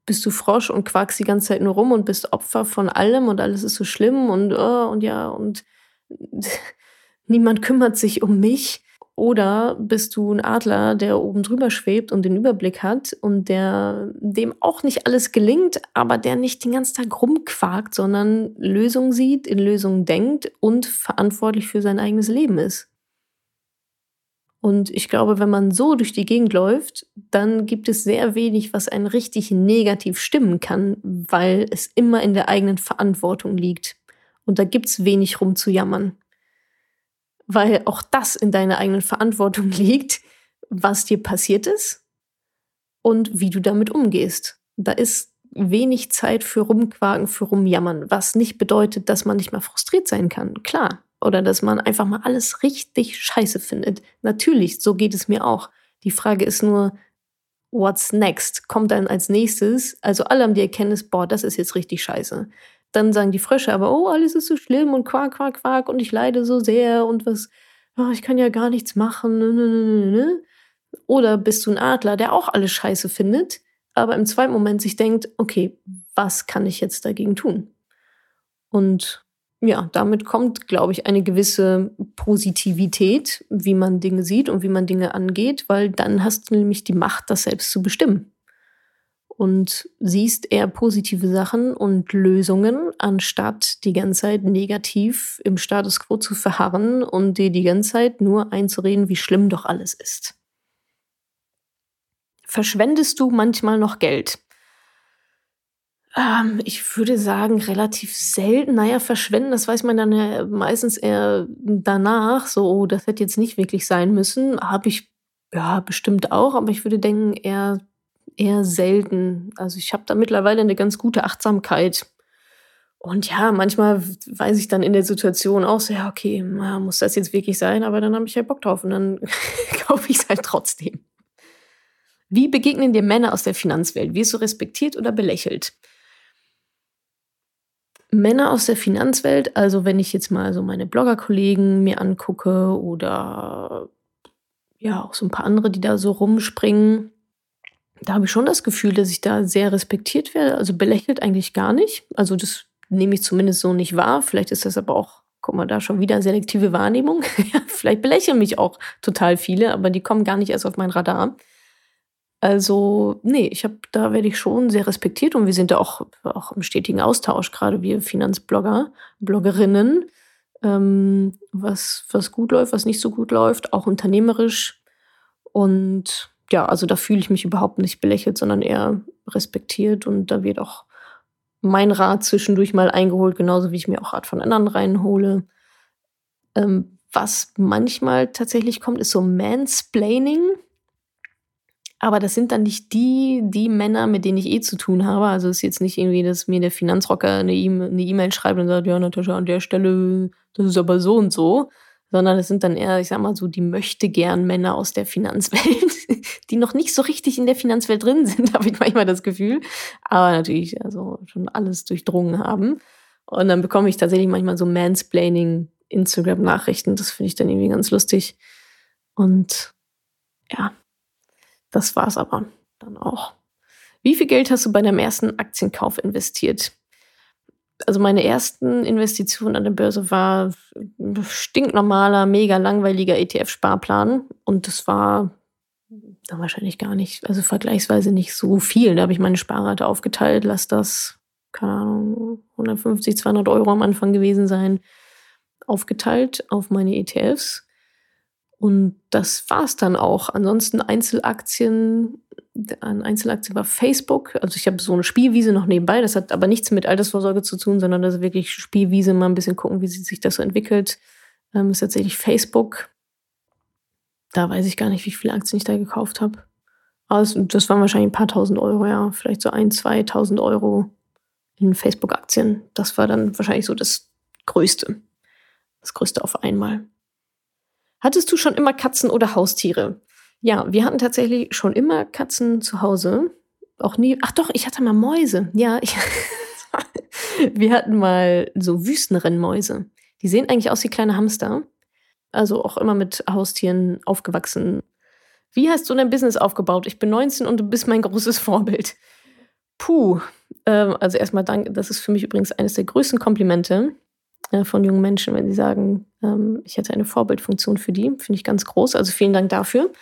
Bist du Frosch und quakst die ganze Zeit nur rum und bist Opfer von allem und alles ist so schlimm und, oh, und ja, und niemand kümmert sich um mich? Oder bist du ein Adler, der oben drüber schwebt und den Überblick hat und der dem auch nicht alles gelingt, aber der nicht den ganzen Tag rumquakt, sondern Lösungen sieht, in Lösungen denkt und verantwortlich für sein eigenes Leben ist? Und ich glaube, wenn man so durch die Gegend läuft, dann gibt es sehr wenig, was einen richtig negativ stimmen kann, weil es immer in der eigenen Verantwortung liegt. Und da gibt es wenig rumzujammern weil auch das in deiner eigenen Verantwortung liegt, was dir passiert ist und wie du damit umgehst. Da ist wenig Zeit für Rumquaken, für Rumjammern, was nicht bedeutet, dass man nicht mal frustriert sein kann. Klar. Oder dass man einfach mal alles richtig scheiße findet. Natürlich, so geht es mir auch. Die Frage ist nur, what's next? Kommt dann als nächstes? Also alle haben die Erkenntnis, boah, das ist jetzt richtig scheiße dann sagen die Frösche aber, oh, alles ist so schlimm und quak, quak, quak und ich leide so sehr und was, oh, ich kann ja gar nichts machen. Ne, ne, ne, Oder bist du ein Adler, der auch alles scheiße findet, aber im zweiten Moment sich denkt, okay, was kann ich jetzt dagegen tun? Und ja, damit kommt, glaube ich, eine gewisse Positivität, wie man Dinge sieht und wie man Dinge angeht, weil dann hast du nämlich die Macht, das selbst zu bestimmen und siehst eher positive Sachen und Lösungen, anstatt die ganze Zeit negativ im Status quo zu verharren und dir die ganze Zeit nur einzureden, wie schlimm doch alles ist. Verschwendest du manchmal noch Geld? Ähm, ich würde sagen, relativ selten. Naja, verschwenden, das weiß man dann ja meistens eher danach. So, oh, das hätte jetzt nicht wirklich sein müssen. Habe ich ja bestimmt auch, aber ich würde denken, eher eher selten. Also ich habe da mittlerweile eine ganz gute Achtsamkeit. Und ja, manchmal weiß ich dann in der Situation auch so, ja, okay, muss das jetzt wirklich sein? Aber dann habe ich ja Bock drauf und dann kaufe ich es halt trotzdem. Wie begegnen dir Männer aus der Finanzwelt? Wirst du respektiert oder belächelt? Männer aus der Finanzwelt, also wenn ich jetzt mal so meine Bloggerkollegen mir angucke oder ja, auch so ein paar andere, die da so rumspringen, da habe ich schon das Gefühl, dass ich da sehr respektiert werde. Also belächelt eigentlich gar nicht. Also das nehme ich zumindest so nicht wahr. Vielleicht ist das aber auch, guck mal, da schon wieder selektive Wahrnehmung. Vielleicht belächeln mich auch total viele, aber die kommen gar nicht erst auf mein Radar. Also, nee, ich habe, da werde ich schon sehr respektiert und wir sind da auch, auch im stetigen Austausch, gerade wir Finanzblogger, Bloggerinnen, ähm, was, was gut läuft, was nicht so gut läuft, auch unternehmerisch. Und ja, also da fühle ich mich überhaupt nicht belächelt, sondern eher respektiert und da wird auch mein Rat zwischendurch mal eingeholt, genauso wie ich mir auch Rat von anderen reinhole. Ähm, was manchmal tatsächlich kommt, ist so Mansplaining. Aber das sind dann nicht die, die Männer, mit denen ich eh zu tun habe. Also es ist jetzt nicht irgendwie, dass mir der Finanzrocker eine E-Mail e schreibt und sagt, ja, Natascha, an der Stelle, das ist aber so und so, sondern es sind dann eher, ich sag mal so, die möchte gern Männer aus der Finanzwelt, die noch nicht so richtig in der Finanzwelt drin sind, habe ich manchmal das Gefühl, aber natürlich also schon alles durchdrungen haben. Und dann bekomme ich tatsächlich manchmal so Mansplaining Instagram-Nachrichten. Das finde ich dann irgendwie ganz lustig. Und ja, das war's aber dann auch. Wie viel Geld hast du bei deinem ersten Aktienkauf investiert? Also meine ersten Investitionen an der Börse war stinknormaler, mega langweiliger ETF-Sparplan. Und das war dann wahrscheinlich gar nicht, also vergleichsweise nicht so viel. Da habe ich meine Sparrate aufgeteilt, lass das, keine Ahnung, 150, 200 Euro am Anfang gewesen sein, aufgeteilt auf meine ETFs. Und das war's dann auch. Ansonsten Einzelaktien, an Einzelaktien war Facebook. Also ich habe so eine Spielwiese noch nebenbei. Das hat aber nichts mit Altersvorsorge zu tun, sondern das ist wirklich Spielwiese, mal ein bisschen gucken, wie sich das so entwickelt. Ähm, ist tatsächlich Facebook. Da weiß ich gar nicht, wie viele Aktien ich da gekauft habe. Aber das waren wahrscheinlich ein paar tausend Euro, ja. Vielleicht so ein, zwei tausend Euro in Facebook-Aktien. Das war dann wahrscheinlich so das Größte. Das Größte auf einmal. Hattest du schon immer Katzen oder Haustiere? Ja, wir hatten tatsächlich schon immer Katzen zu Hause. Auch nie. Ach doch, ich hatte mal Mäuse. Ja, ich, wir hatten mal so Wüstenrennmäuse. Die sehen eigentlich aus wie kleine Hamster. Also auch immer mit Haustieren aufgewachsen. Wie hast du dein Business aufgebaut? Ich bin 19 und du bist mein großes Vorbild. Puh. Ähm, also erstmal danke. Das ist für mich übrigens eines der größten Komplimente von jungen Menschen, wenn sie sagen, ähm, ich hätte eine Vorbildfunktion für die. Finde ich ganz groß. Also vielen Dank dafür.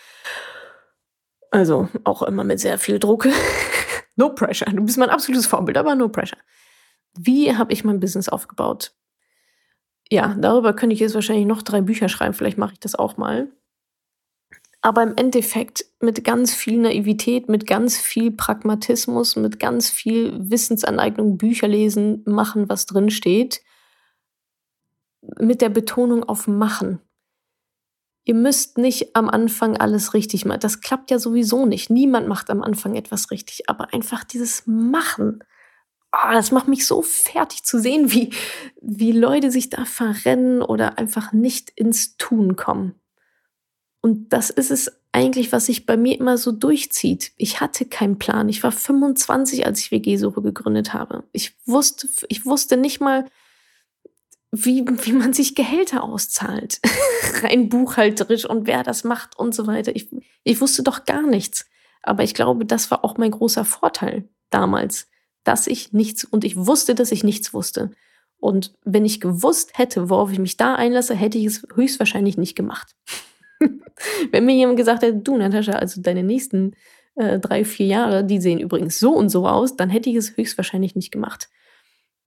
Also auch immer mit sehr viel Druck. no pressure. Du bist mein absolutes Vorbild, aber no pressure. Wie habe ich mein Business aufgebaut? Ja, darüber könnte ich jetzt wahrscheinlich noch drei Bücher schreiben. Vielleicht mache ich das auch mal. Aber im Endeffekt mit ganz viel Naivität, mit ganz viel Pragmatismus, mit ganz viel Wissensaneignung, Bücher lesen, machen, was drin steht mit der Betonung auf machen. Ihr müsst nicht am Anfang alles richtig machen. Das klappt ja sowieso nicht. Niemand macht am Anfang etwas richtig. Aber einfach dieses Machen. Oh, das macht mich so fertig zu sehen, wie, wie Leute sich da verrennen oder einfach nicht ins Tun kommen. Und das ist es eigentlich, was sich bei mir immer so durchzieht. Ich hatte keinen Plan. Ich war 25, als ich WG-Suche gegründet habe. Ich wusste, ich wusste nicht mal, wie, wie man sich Gehälter auszahlt. Rein buchhalterisch und wer das macht und so weiter. Ich, ich wusste doch gar nichts. Aber ich glaube, das war auch mein großer Vorteil damals, dass ich nichts und ich wusste, dass ich nichts wusste. Und wenn ich gewusst hätte, worauf ich mich da einlasse, hätte ich es höchstwahrscheinlich nicht gemacht. wenn mir jemand gesagt hätte, du Natascha, also deine nächsten äh, drei, vier Jahre, die sehen übrigens so und so aus, dann hätte ich es höchstwahrscheinlich nicht gemacht.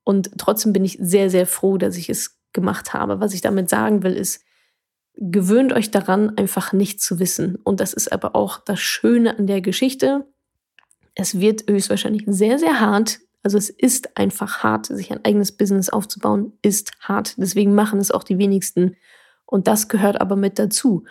Und trotzdem bin ich sehr, sehr froh, dass ich es gemacht habe. Was ich damit sagen will, ist, gewöhnt euch daran, einfach nichts zu wissen. Und das ist aber auch das Schöne an der Geschichte. Es wird höchstwahrscheinlich sehr, sehr hart. Also es ist einfach hart, sich ein eigenes Business aufzubauen, ist hart. Deswegen machen es auch die wenigsten. Und das gehört aber mit dazu.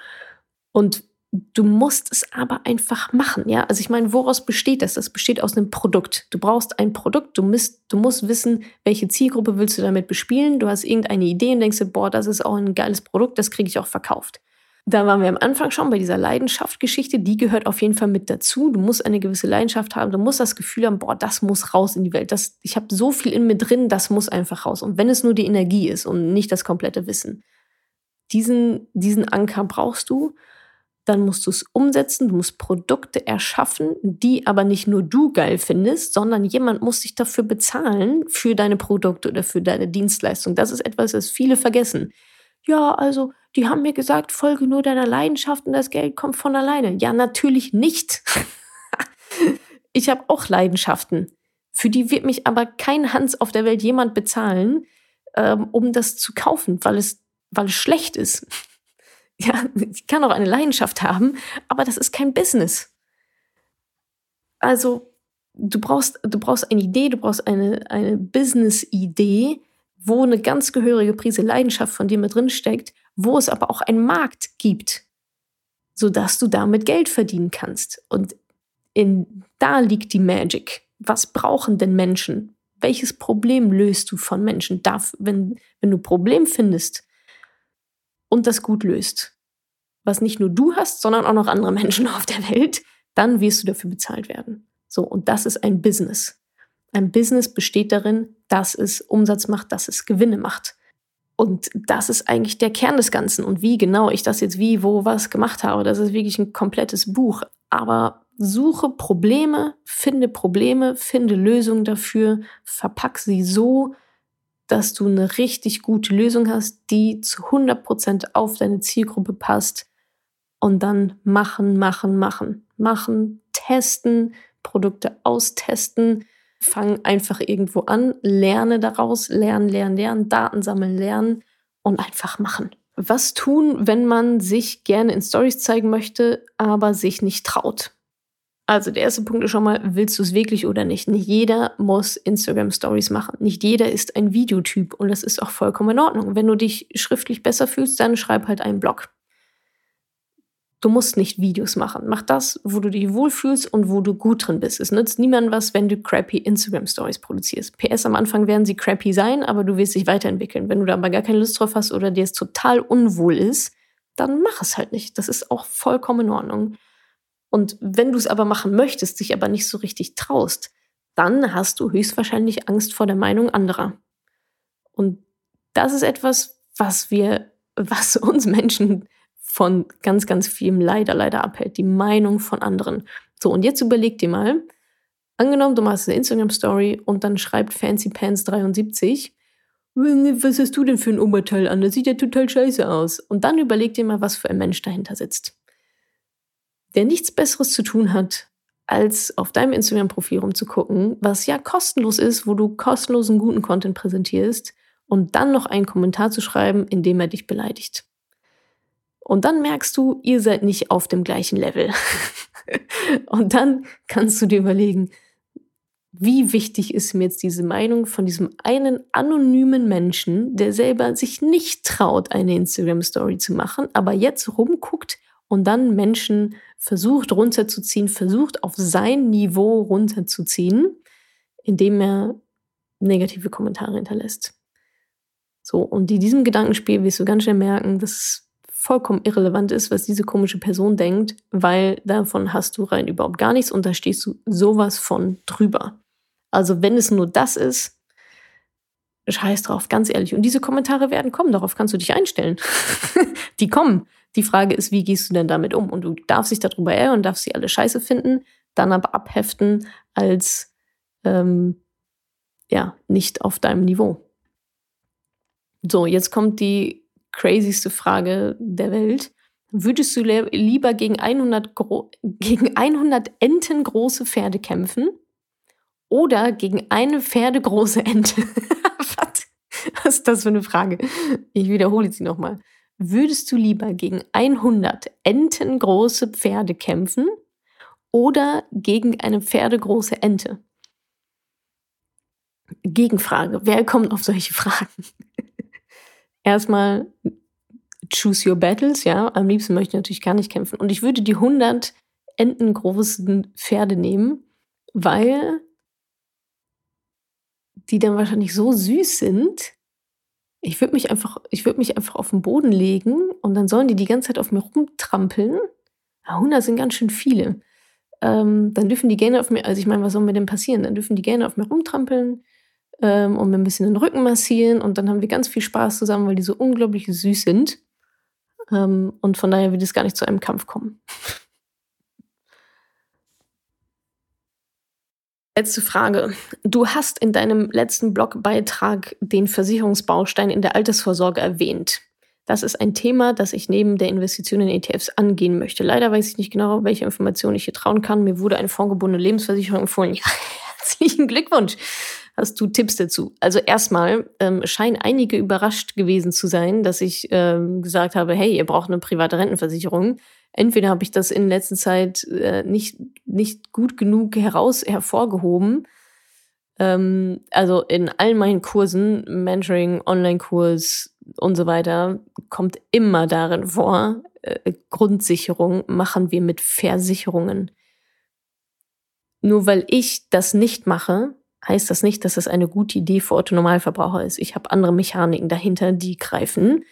Und Du musst es aber einfach machen, ja. Also ich meine, woraus besteht das? Das besteht aus einem Produkt. Du brauchst ein Produkt, du musst, du musst wissen, welche Zielgruppe willst du damit bespielen. Du hast irgendeine Idee und denkst dir, boah, das ist auch ein geiles Produkt, das kriege ich auch verkauft. Da waren wir am Anfang schon bei dieser Leidenschaft-Geschichte, die gehört auf jeden Fall mit dazu. Du musst eine gewisse Leidenschaft haben, du musst das Gefühl haben, boah, das muss raus in die Welt. Das, ich habe so viel in mir drin, das muss einfach raus. Und wenn es nur die Energie ist und nicht das komplette Wissen. Diesen, diesen Anker brauchst du dann musst du es umsetzen, du musst Produkte erschaffen, die aber nicht nur du geil findest, sondern jemand muss sich dafür bezahlen für deine Produkte oder für deine Dienstleistung. Das ist etwas, das viele vergessen. Ja, also, die haben mir gesagt, folge nur deiner Leidenschaft und das Geld kommt von alleine. Ja, natürlich nicht. ich habe auch Leidenschaften. Für die wird mich aber kein Hans auf der Welt jemand bezahlen, ähm, um das zu kaufen, weil es, weil es schlecht ist. Ja, ich kann auch eine Leidenschaft haben, aber das ist kein Business. Also, du brauchst, du brauchst eine Idee, du brauchst eine, eine Business-Idee, wo eine ganz gehörige Prise Leidenschaft von dir mit drin steckt, wo es aber auch einen Markt gibt, sodass du damit Geld verdienen kannst. Und in, da liegt die Magic. Was brauchen denn Menschen? Welches Problem löst du von Menschen? Darf, wenn, wenn du Problem findest, und das gut löst, was nicht nur du hast, sondern auch noch andere Menschen auf der Welt, dann wirst du dafür bezahlt werden. So, und das ist ein Business. Ein Business besteht darin, dass es Umsatz macht, dass es Gewinne macht. Und das ist eigentlich der Kern des Ganzen. Und wie genau ich das jetzt wie, wo, was gemacht habe, das ist wirklich ein komplettes Buch. Aber suche Probleme, finde Probleme, finde Lösungen dafür, verpack sie so, dass du eine richtig gute Lösung hast, die zu 100% auf deine Zielgruppe passt. Und dann machen, machen, machen, machen, testen, Produkte austesten, fang einfach irgendwo an, lerne daraus, lernen, lernen, lernen, Daten sammeln, lernen und einfach machen. Was tun, wenn man sich gerne in Stories zeigen möchte, aber sich nicht traut? Also der erste Punkt ist schon mal, willst du es wirklich oder nicht? Nicht jeder muss Instagram Stories machen. Nicht jeder ist ein Videotyp und das ist auch vollkommen in Ordnung. Wenn du dich schriftlich besser fühlst, dann schreib halt einen Blog. Du musst nicht Videos machen. Mach das, wo du dich wohlfühlst und wo du gut drin bist. Es nützt niemandem was, wenn du crappy Instagram Stories produzierst. PS am Anfang werden sie crappy sein, aber du wirst dich weiterentwickeln. Wenn du da aber gar keine Lust drauf hast oder dir es total unwohl ist, dann mach es halt nicht. Das ist auch vollkommen in Ordnung. Und wenn du es aber machen möchtest, dich aber nicht so richtig traust, dann hast du höchstwahrscheinlich Angst vor der Meinung anderer. Und das ist etwas, was wir, was uns Menschen von ganz, ganz vielem leider, leider abhält. Die Meinung von anderen. So, und jetzt überleg dir mal, angenommen, du machst eine Instagram-Story und dann schreibt Fancy Pants 73, was hast du denn für ein Oberteil an? Das sieht ja total scheiße aus. Und dann überleg dir mal, was für ein Mensch dahinter sitzt. Der nichts Besseres zu tun hat, als auf deinem Instagram-Profil rumzugucken, was ja kostenlos ist, wo du kostenlosen guten Content präsentierst und dann noch einen Kommentar zu schreiben, in dem er dich beleidigt. Und dann merkst du, ihr seid nicht auf dem gleichen Level. und dann kannst du dir überlegen, wie wichtig ist mir jetzt diese Meinung von diesem einen anonymen Menschen, der selber sich nicht traut, eine Instagram-Story zu machen, aber jetzt rumguckt und dann Menschen versucht runterzuziehen, versucht auf sein Niveau runterzuziehen, indem er negative Kommentare hinterlässt. So, und in diesem Gedankenspiel wirst du ganz schnell merken, dass vollkommen irrelevant ist, was diese komische Person denkt, weil davon hast du rein überhaupt gar nichts und da stehst du sowas von drüber. Also wenn es nur das ist, scheiß drauf, ganz ehrlich. Und diese Kommentare werden kommen, darauf kannst du dich einstellen. die kommen. Die Frage ist, wie gehst du denn damit um? Und du darfst dich darüber ärgern und darfst sie alle scheiße finden, dann aber abheften als ähm, ja, nicht auf deinem Niveau. So, jetzt kommt die crazyste Frage der Welt. Würdest du lieber gegen 100, gegen 100 Enten große Pferde kämpfen oder gegen eine Pferdegroße Ente? Was? Ist das für eine Frage? Ich wiederhole sie nochmal. Würdest du lieber gegen 100 entengroße Pferde kämpfen oder gegen eine pferdegroße Ente? Gegenfrage. Wer kommt auf solche Fragen? erstmal choose your battles, ja. Am liebsten möchte ich natürlich gar nicht kämpfen. Und ich würde die 100 entengroßen Pferde nehmen, weil die dann wahrscheinlich so süß sind. Ich würde mich einfach, ich würde mich einfach auf den Boden legen und dann sollen die die ganze Zeit auf mir rumtrampeln. 100 sind ganz schön viele. Ähm, dann dürfen die gerne auf mir, also ich meine, was soll mir denn passieren? Dann dürfen die gerne auf mir rumtrampeln ähm, und mir ein bisschen den Rücken massieren und dann haben wir ganz viel Spaß zusammen, weil die so unglaublich süß sind. Ähm, und von daher wird es gar nicht zu einem Kampf kommen. Letzte Frage. Du hast in deinem letzten Blogbeitrag den Versicherungsbaustein in der Altersvorsorge erwähnt. Das ist ein Thema, das ich neben der Investition in ETFs angehen möchte. Leider weiß ich nicht genau, welche Informationen ich hier trauen kann. Mir wurde eine fondgebundene Lebensversicherung empfohlen. Ja, herzlichen Glückwunsch. Hast du Tipps dazu? Also erstmal ähm, scheinen einige überrascht gewesen zu sein, dass ich ähm, gesagt habe, hey, ihr braucht eine private Rentenversicherung. Entweder habe ich das in letzter Zeit äh, nicht, nicht gut genug heraus hervorgehoben. Ähm, also in all meinen Kursen, Mentoring, Online-Kurs und so weiter, kommt immer darin vor, äh, Grundsicherung machen wir mit Versicherungen. Nur weil ich das nicht mache, heißt das nicht, dass das eine gute Idee für Otto-Normalverbraucher ist. Ich habe andere Mechaniken dahinter, die greifen.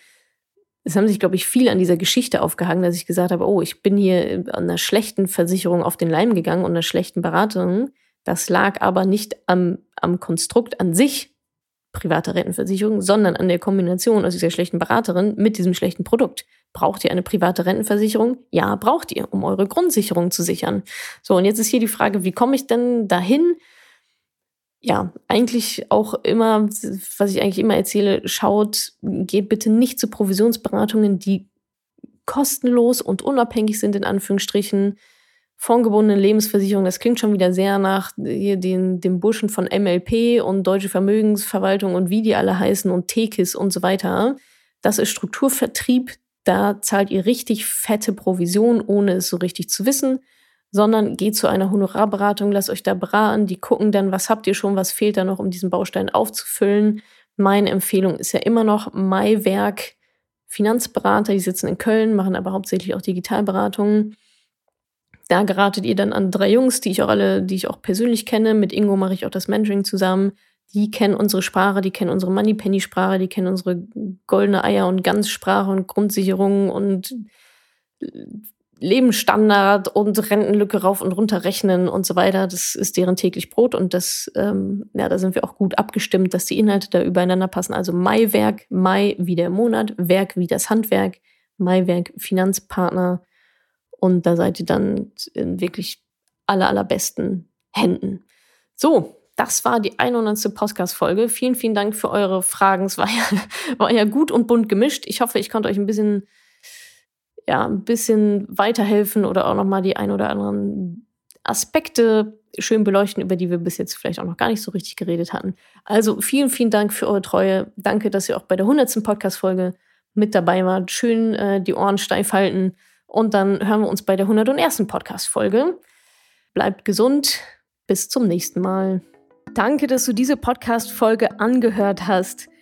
Es haben sich, glaube ich, viele an dieser Geschichte aufgehangen, dass ich gesagt habe, oh, ich bin hier an einer schlechten Versicherung auf den Leim gegangen und einer schlechten Beratung. Das lag aber nicht am, am Konstrukt an sich, private Rentenversicherung, sondern an der Kombination aus dieser schlechten Beraterin mit diesem schlechten Produkt. Braucht ihr eine private Rentenversicherung? Ja, braucht ihr, um eure Grundsicherung zu sichern. So, und jetzt ist hier die Frage, wie komme ich denn dahin? Ja, eigentlich auch immer, was ich eigentlich immer erzähle, schaut, geht bitte nicht zu Provisionsberatungen, die kostenlos und unabhängig sind, in Anführungsstrichen fondgebundene Lebensversicherung, das klingt schon wieder sehr nach hier den, dem Burschen von MLP und Deutsche Vermögensverwaltung und wie die alle heißen und Tekis und so weiter. Das ist Strukturvertrieb. Da zahlt ihr richtig fette Provision, ohne es so richtig zu wissen, sondern geht zu einer Honorarberatung, lasst euch da beraten. Die gucken dann, was habt ihr schon, was fehlt da noch, um diesen Baustein aufzufüllen. Meine Empfehlung ist ja immer noch Maiwerk Finanzberater, die sitzen in Köln, machen aber hauptsächlich auch Digitalberatungen da geratet ihr dann an drei Jungs, die ich auch alle, die ich auch persönlich kenne. Mit Ingo mache ich auch das Mentoring zusammen. Die kennen unsere Sprache, die kennen unsere Moneypenny-Sprache, die kennen unsere goldene Eier- und Ganzsprache und Grundsicherung und Lebensstandard und Rentenlücke rauf und runter rechnen und so weiter. Das ist deren täglich Brot und das, ähm, ja, da sind wir auch gut abgestimmt, dass die Inhalte da übereinander passen. Also Maiwerk, Mai wie der Monat, Werk wie das Handwerk, Maiwerk Finanzpartner und da seid ihr dann in wirklich aller, allerbesten Händen. So, das war die 100. Podcast-Folge. Vielen, vielen Dank für eure Fragen. Es war ja, war ja gut und bunt gemischt. Ich hoffe, ich konnte euch ein bisschen, ja, ein bisschen weiterhelfen oder auch nochmal die ein oder anderen Aspekte schön beleuchten, über die wir bis jetzt vielleicht auch noch gar nicht so richtig geredet hatten. Also vielen, vielen Dank für eure Treue. Danke, dass ihr auch bei der 100. Podcast-Folge mit dabei wart. Schön äh, die Ohren steif halten. Und dann hören wir uns bei der 101. Podcast-Folge. Bleibt gesund. Bis zum nächsten Mal. Danke, dass du diese Podcast-Folge angehört hast.